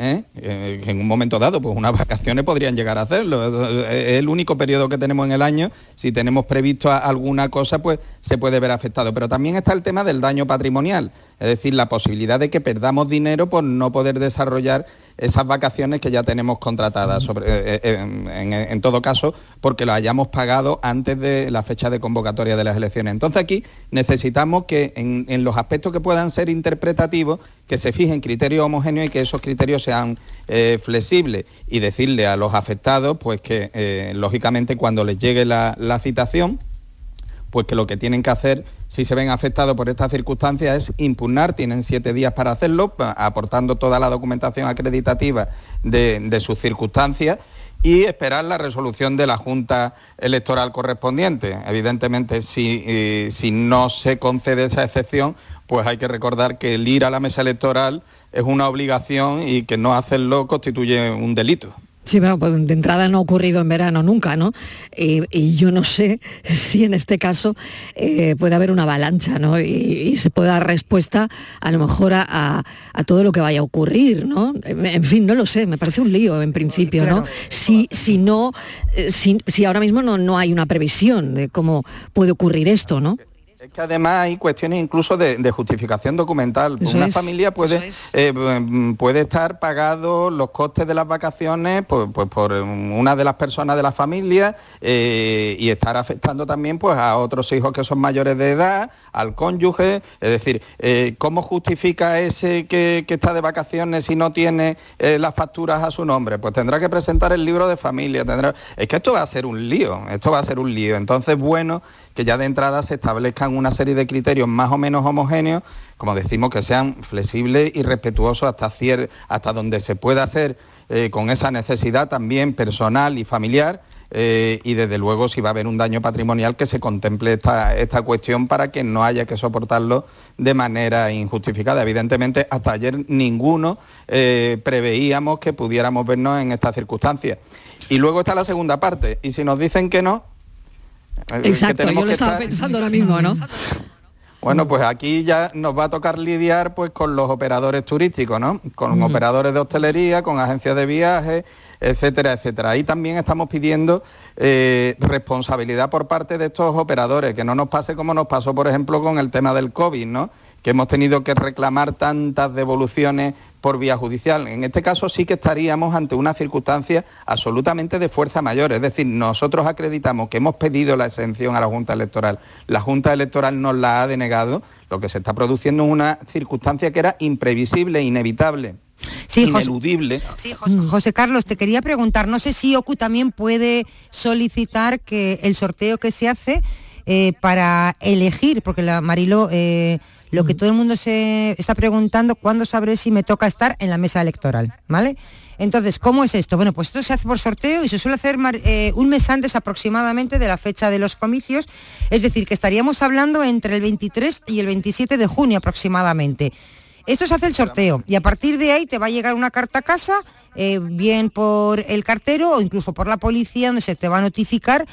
¿eh? Eh, en un momento dado, pues unas vacaciones podrían llegar a hacerlo. Es el único periodo que tenemos en el año. Si tenemos previsto alguna cosa, pues se puede ver afectado. Pero también está el tema del daño patrimonial, es decir, la posibilidad de que perdamos dinero por no poder desarrollar esas vacaciones que ya tenemos contratadas, sobre, eh, eh, en, todo caso, porque lo hayamos pagado antes de la fecha de convocatoria de las elecciones. Entonces aquí necesitamos que en, los aspectos que puedan ser interpretativos, que se fijen criterios homogéneos y que esos criterios sean flexibles y decirle a los afectados, pues que lógicamente cuando les llegue la citación, pues que lo que tienen que hacer si se ven afectados por estas circunstancias es impugnar, tienen siete días para hacerlo, aportando toda la documentación acreditativa de, sus circunstancias y esperar la resolución de la Junta Electoral correspondiente. Evidentemente, si, eh, si no se concede esa excepción, pues hay que recordar que el ir a la mesa electoral es una obligación y que no hacerlo constituye un delito. Sí, bueno, pues de entrada no ha ocurrido en verano nunca, ¿no? y yo no sé [LAUGHS] si en este caso eh, puede haber una avalancha, ¿no? Y, se puede dar respuesta a lo mejor a, todo lo que vaya a ocurrir, ¿no? En fin, no lo sé, me parece un lío en principio, ¿no? Si, si no, eh, si, si ahora mismo no, no hay una previsión de cómo puede ocurrir esto, ¿no? Es que además hay cuestiones incluso de, justificación documental. una familia puede, eh, mm, puede estar pagado los costes de las vacaciones pues, pues por una de las personas de la familia eh, y estar afectando también pues, a otros hijos que son mayores de edad, al cónyuge. Es decir, eh, ¿cómo justifica ese que, que, está de vacaciones si no tiene las facturas a su nombre? Pues tendrá que presentar el libro de familia. Tendrá... Es que esto va a ser un lío, esto va a ser un lío. Entonces, bueno que ya de entrada se establezcan una serie de criterios más o menos homogéneos, como decimos, que sean flexibles y respetuosos hasta, hasta donde se pueda hacer eh, con esa necesidad también personal y familiar. Eh, y desde luego si va a haber un daño patrimonial que se contemple esta, esta cuestión para que no haya que soportarlo de manera injustificada. Evidentemente, hasta ayer ninguno eh, preveíamos que pudiéramos vernos en estas circunstancias. Y luego está la segunda parte, y si nos dicen que no, Exacto, yo lo estaba pensando ahora mismo, ¿no? [LAUGHS] Bueno, pues aquí ya nos va a tocar lidiar pues con los operadores turísticos, ¿no? Con operadores de hostelería, con agencias de viajes, etcétera, etcétera. Ahí también estamos pidiendo eh, responsabilidad por parte de estos operadores, que no nos pase como nos pasó, por ejemplo, con el tema del COVID, ¿no? Que hemos tenido que reclamar tantas devoluciones por vía judicial. En este caso sí que estaríamos ante una circunstancia absolutamente de fuerza mayor. Es decir, nosotros acreditamos que hemos pedido la exención a la Junta Electoral. La Junta Electoral nos la ha denegado. Lo que se está produciendo es una circunstancia que era imprevisible, inevitable. Sí, ineludible. José, sí, José, Carlos, te quería preguntar, no sé si OCU también puede solicitar que el sorteo que se hace eh, para elegir, porque la Mariló eh, lo que todo el mundo se está preguntando, ¿cuándo sabré si me toca estar en la mesa electoral? ¿Vale? Entonces, ¿cómo es esto? Bueno, pues esto se hace por sorteo y se suele hacer eh, un mes antes aproximadamente de la fecha de los comicios, es decir, que estaríamos hablando entre el 23 y el 27 de junio aproximadamente. Esto se hace el sorteo y a partir de ahí te va a llegar una carta a casa, eh, bien por el cartero o incluso por la policía, donde se te va a notificar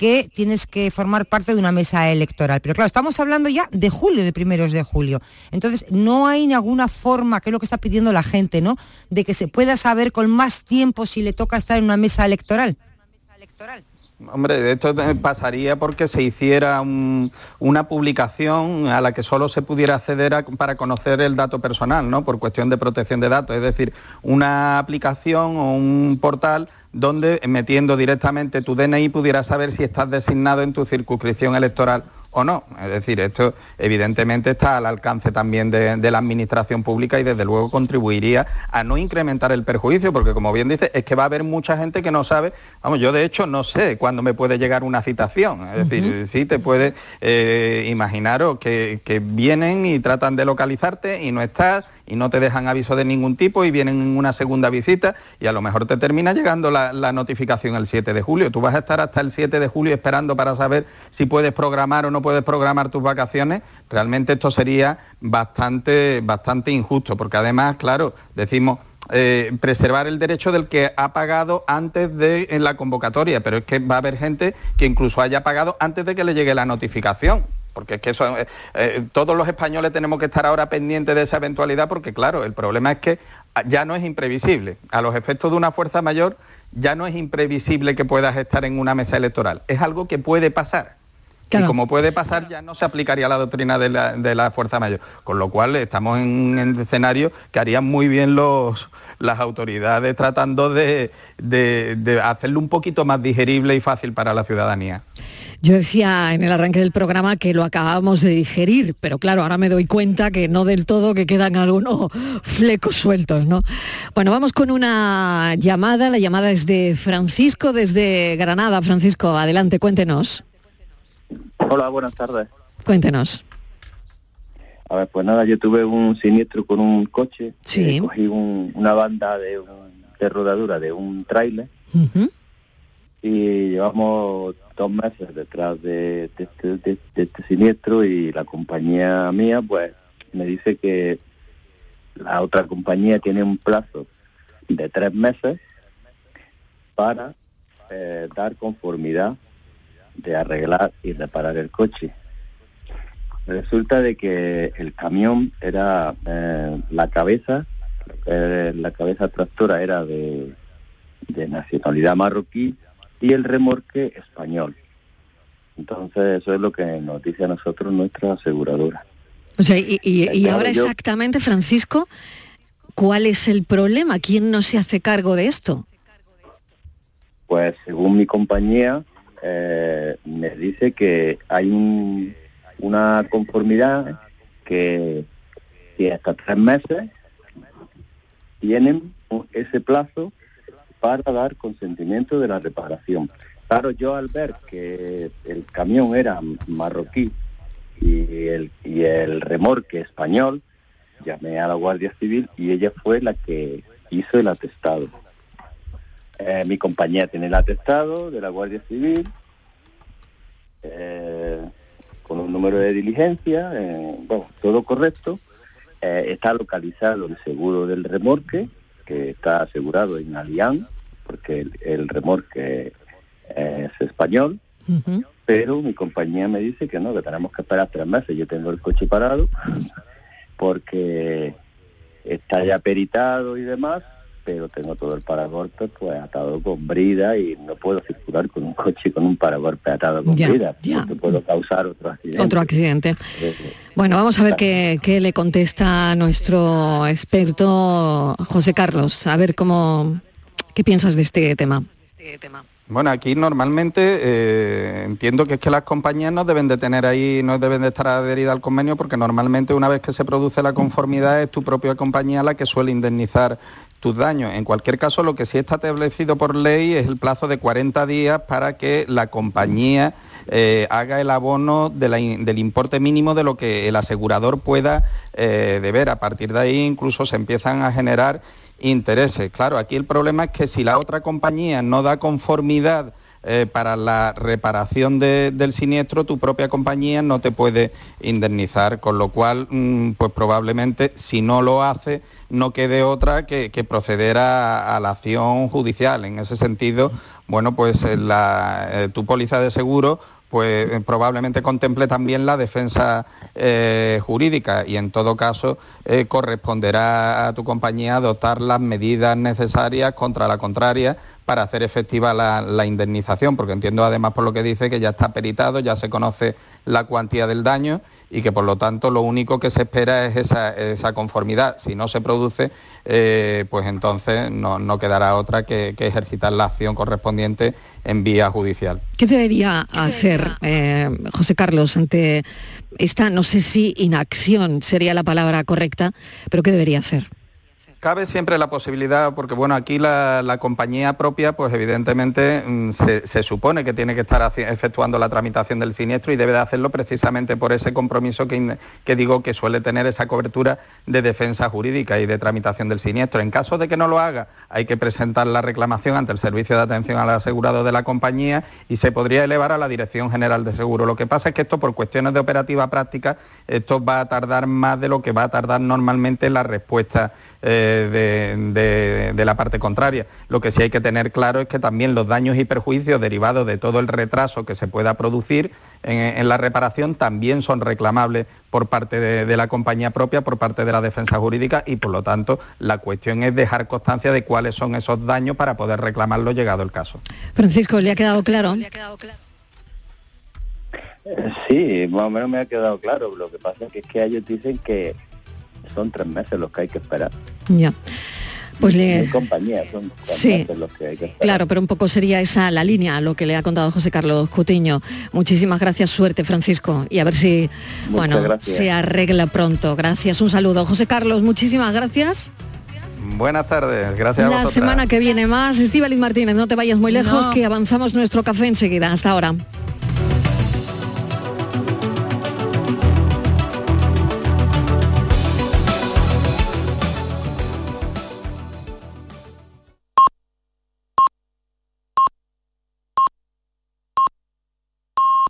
que tienes que formar parte de una mesa electoral. Pero claro, estamos hablando ya de julio, de primeros de julio. Entonces, no hay ninguna forma, que es lo que está pidiendo la gente, ¿no? De que se pueda saber con más tiempo si le toca estar en una mesa electoral. Hombre, esto pasaría porque se hiciera una publicación a la que solo se pudiera acceder para conocer el dato personal, ¿no? Por cuestión de protección de datos. Es decir, una aplicación o un portal donde metiendo directamente tu DNI pudieras saber si estás designado en tu circunscripción electoral o no. Es decir, esto evidentemente está al alcance también de, la administración pública y desde luego contribuiría a no incrementar el perjuicio, porque como bien dice, es que va a haber mucha gente que no sabe, vamos, yo de hecho no sé cuándo me puede llegar una citación. Es decir, sí te puede eh, imaginaros que, que vienen y tratan de localizarte y no estás y no te dejan aviso de ningún tipo y vienen en una segunda visita y a lo mejor te termina llegando la, notificación el 7 de julio. Tú vas a estar hasta el 7 de julio esperando para saber si puedes programar o no puedes programar tus vacaciones. Realmente esto sería bastante, bastante injusto, porque además, claro, decimos... Eh, preservar el derecho del que ha pagado antes de en la convocatoria, pero es que va a haber gente que incluso haya pagado antes de que le llegue la notificación porque es que eso, eh, eh, todos los españoles tenemos que estar ahora pendientes de esa eventualidad porque claro, el problema es que ya no es imprevisible. A los efectos de una fuerza mayor ya no es imprevisible que puedas estar en una mesa electoral. Es algo que puede pasar. Y como puede pasar, ya no se aplicaría la doctrina de la, fuerza mayor. Con lo cual estamos en un escenario que harían muy bien los, las autoridades tratando de, de hacerlo un poquito más digerible y fácil para la ciudadanía. Yo decía en el arranque del programa que lo acabamos de digerir, pero claro, ahora me doy cuenta que no del todo, que quedan algunos [LAUGHS] flecos sueltos, ¿no? Bueno, vamos con una llamada. La llamada es de Francisco desde Granada. Francisco, adelante, cuéntenos. Hola, buenas tardes. Cuéntenos. A ver, pues nada, yo tuve un siniestro con un coche. Sí. Eh, cogí una banda de, de rodadura de un tráiler y llevamos dos meses detrás de, este, este, siniestro y la compañía mía pues me dice que la otra compañía tiene un plazo de tres meses para eh, dar conformidad de arreglar y reparar el coche. Resulta de que el camión era eh, la cabeza, eh, la cabeza tractora era de nacionalidad marroquí y el remorque español. Entonces eso es lo que nos dice a nosotros nuestra aseguradora. O sea, y, ahora exactamente, Francisco, ¿cuál es el problema? ¿Quién no se hace cargo de esto? Pues según mi compañía, eh, me dice que hay una conformidad que, que hasta tres meses tienen ese plazo para dar consentimiento de la reparación. Claro, yo al ver que el camión era marroquí y el, y el remorque español, llamé a la Guardia Civil y ella fue la que hizo el atestado. Eh, mi compañía tiene el atestado de la Guardia Civil eh, con un número de diligencia, eh, bueno, todo correcto. está localizado el seguro del remorque que está asegurado en Alián, porque el, remorque es español, pero mi compañía me dice que no, que tenemos que esperar tres meses. Yo tengo el coche parado porque está ya peritado y demás, pero tengo todo el paragolpe pues atado con brida y no puedo circular con un coche con un paragolpe atado con brida, porque puedo causar otro accidente. Otro accidente. Bueno, vamos a ver qué, qué, le contesta nuestro experto José Carlos, a ver cómo qué piensas de este tema. Bueno, aquí normalmente eh, entiendo que es que las compañías no deben de tener ahí, no deben de estar adheridas al convenio porque normalmente una vez que se produce la conformidad es tu propia compañía la que suele indemnizar tus daños. En cualquier caso, lo que sí está establecido por ley es el plazo de 40 días para que la compañía eh, haga el abono del importe mínimo de lo que el asegurador pueda eh, deber. A partir de ahí incluso se empiezan a generar intereses. Claro, aquí el problema es que si la otra compañía no da conformidad eh, para la reparación del siniestro, tu propia compañía no te puede indemnizar, con lo cual, mm, pues probablemente si no lo hace, no quede otra que, proceder a, la acción judicial. En ese sentido, bueno, pues eh, la, eh, tu póliza de seguro pues eh, probablemente contemple también la defensa jurídica y en todo caso corresponderá a tu compañía adoptar las medidas necesarias contra la contraria para hacer efectiva la, la, indemnización, porque entiendo además por lo que dice que ya está peritado, ya se conoce la cuantía del daño y que por lo tanto lo único que se espera es esa, conformidad. Si no se produce, eh, pues entonces no, quedará otra que, ejercitar la acción correspondiente en vía judicial. ¿Qué debería hacer eh, José Carlos ante esta, no sé si inacción sería la palabra correcta, pero qué debería hacer? Cabe siempre la posibilidad, porque bueno, aquí la, compañía propia, pues evidentemente mm, se, supone que tiene que estar efectuando la tramitación del siniestro y debe de hacerlo precisamente por ese compromiso que, que, digo que suele tener esa cobertura de defensa jurídica y de tramitación del siniestro. En caso de que no lo haga, hay que presentar la reclamación ante el Servicio de Atención al Asegurado de la compañía y se podría elevar a la Dirección General de Seguro. Lo que pasa es que esto, por cuestiones de operativa práctica, esto va a tardar más de lo que va a tardar normalmente la respuesta eh, de, la parte contraria. Lo que sí hay que tener claro es que también los daños y perjuicios derivados de todo el retraso que se pueda producir en, la reparación también son reclamables por parte de, la compañía propia, por parte de la defensa jurídica y por lo tanto la cuestión es dejar constancia de cuáles son esos daños para poder reclamarlo llegado el caso. Francisco, ¿le ha quedado claro? Eh, sí, más o menos me ha quedado claro. Lo que pasa es que ellos dicen que son tres meses los que hay que esperar. Ya. Pues le... compañía, son sí, los que hay que Claro, pero un poco sería esa la línea, lo que le ha contado José Carlos Cutiño. Muchísimas gracias, suerte Francisco, y a ver si, bueno, se arregla pronto. Gracias, un saludo. José Carlos, muchísimas gracias. Buenas tardes, gracias La semana que viene más, Estíbaliz Martínez, no te vayas muy lejos, que avanzamos nuestro café enseguida. Hasta ahora.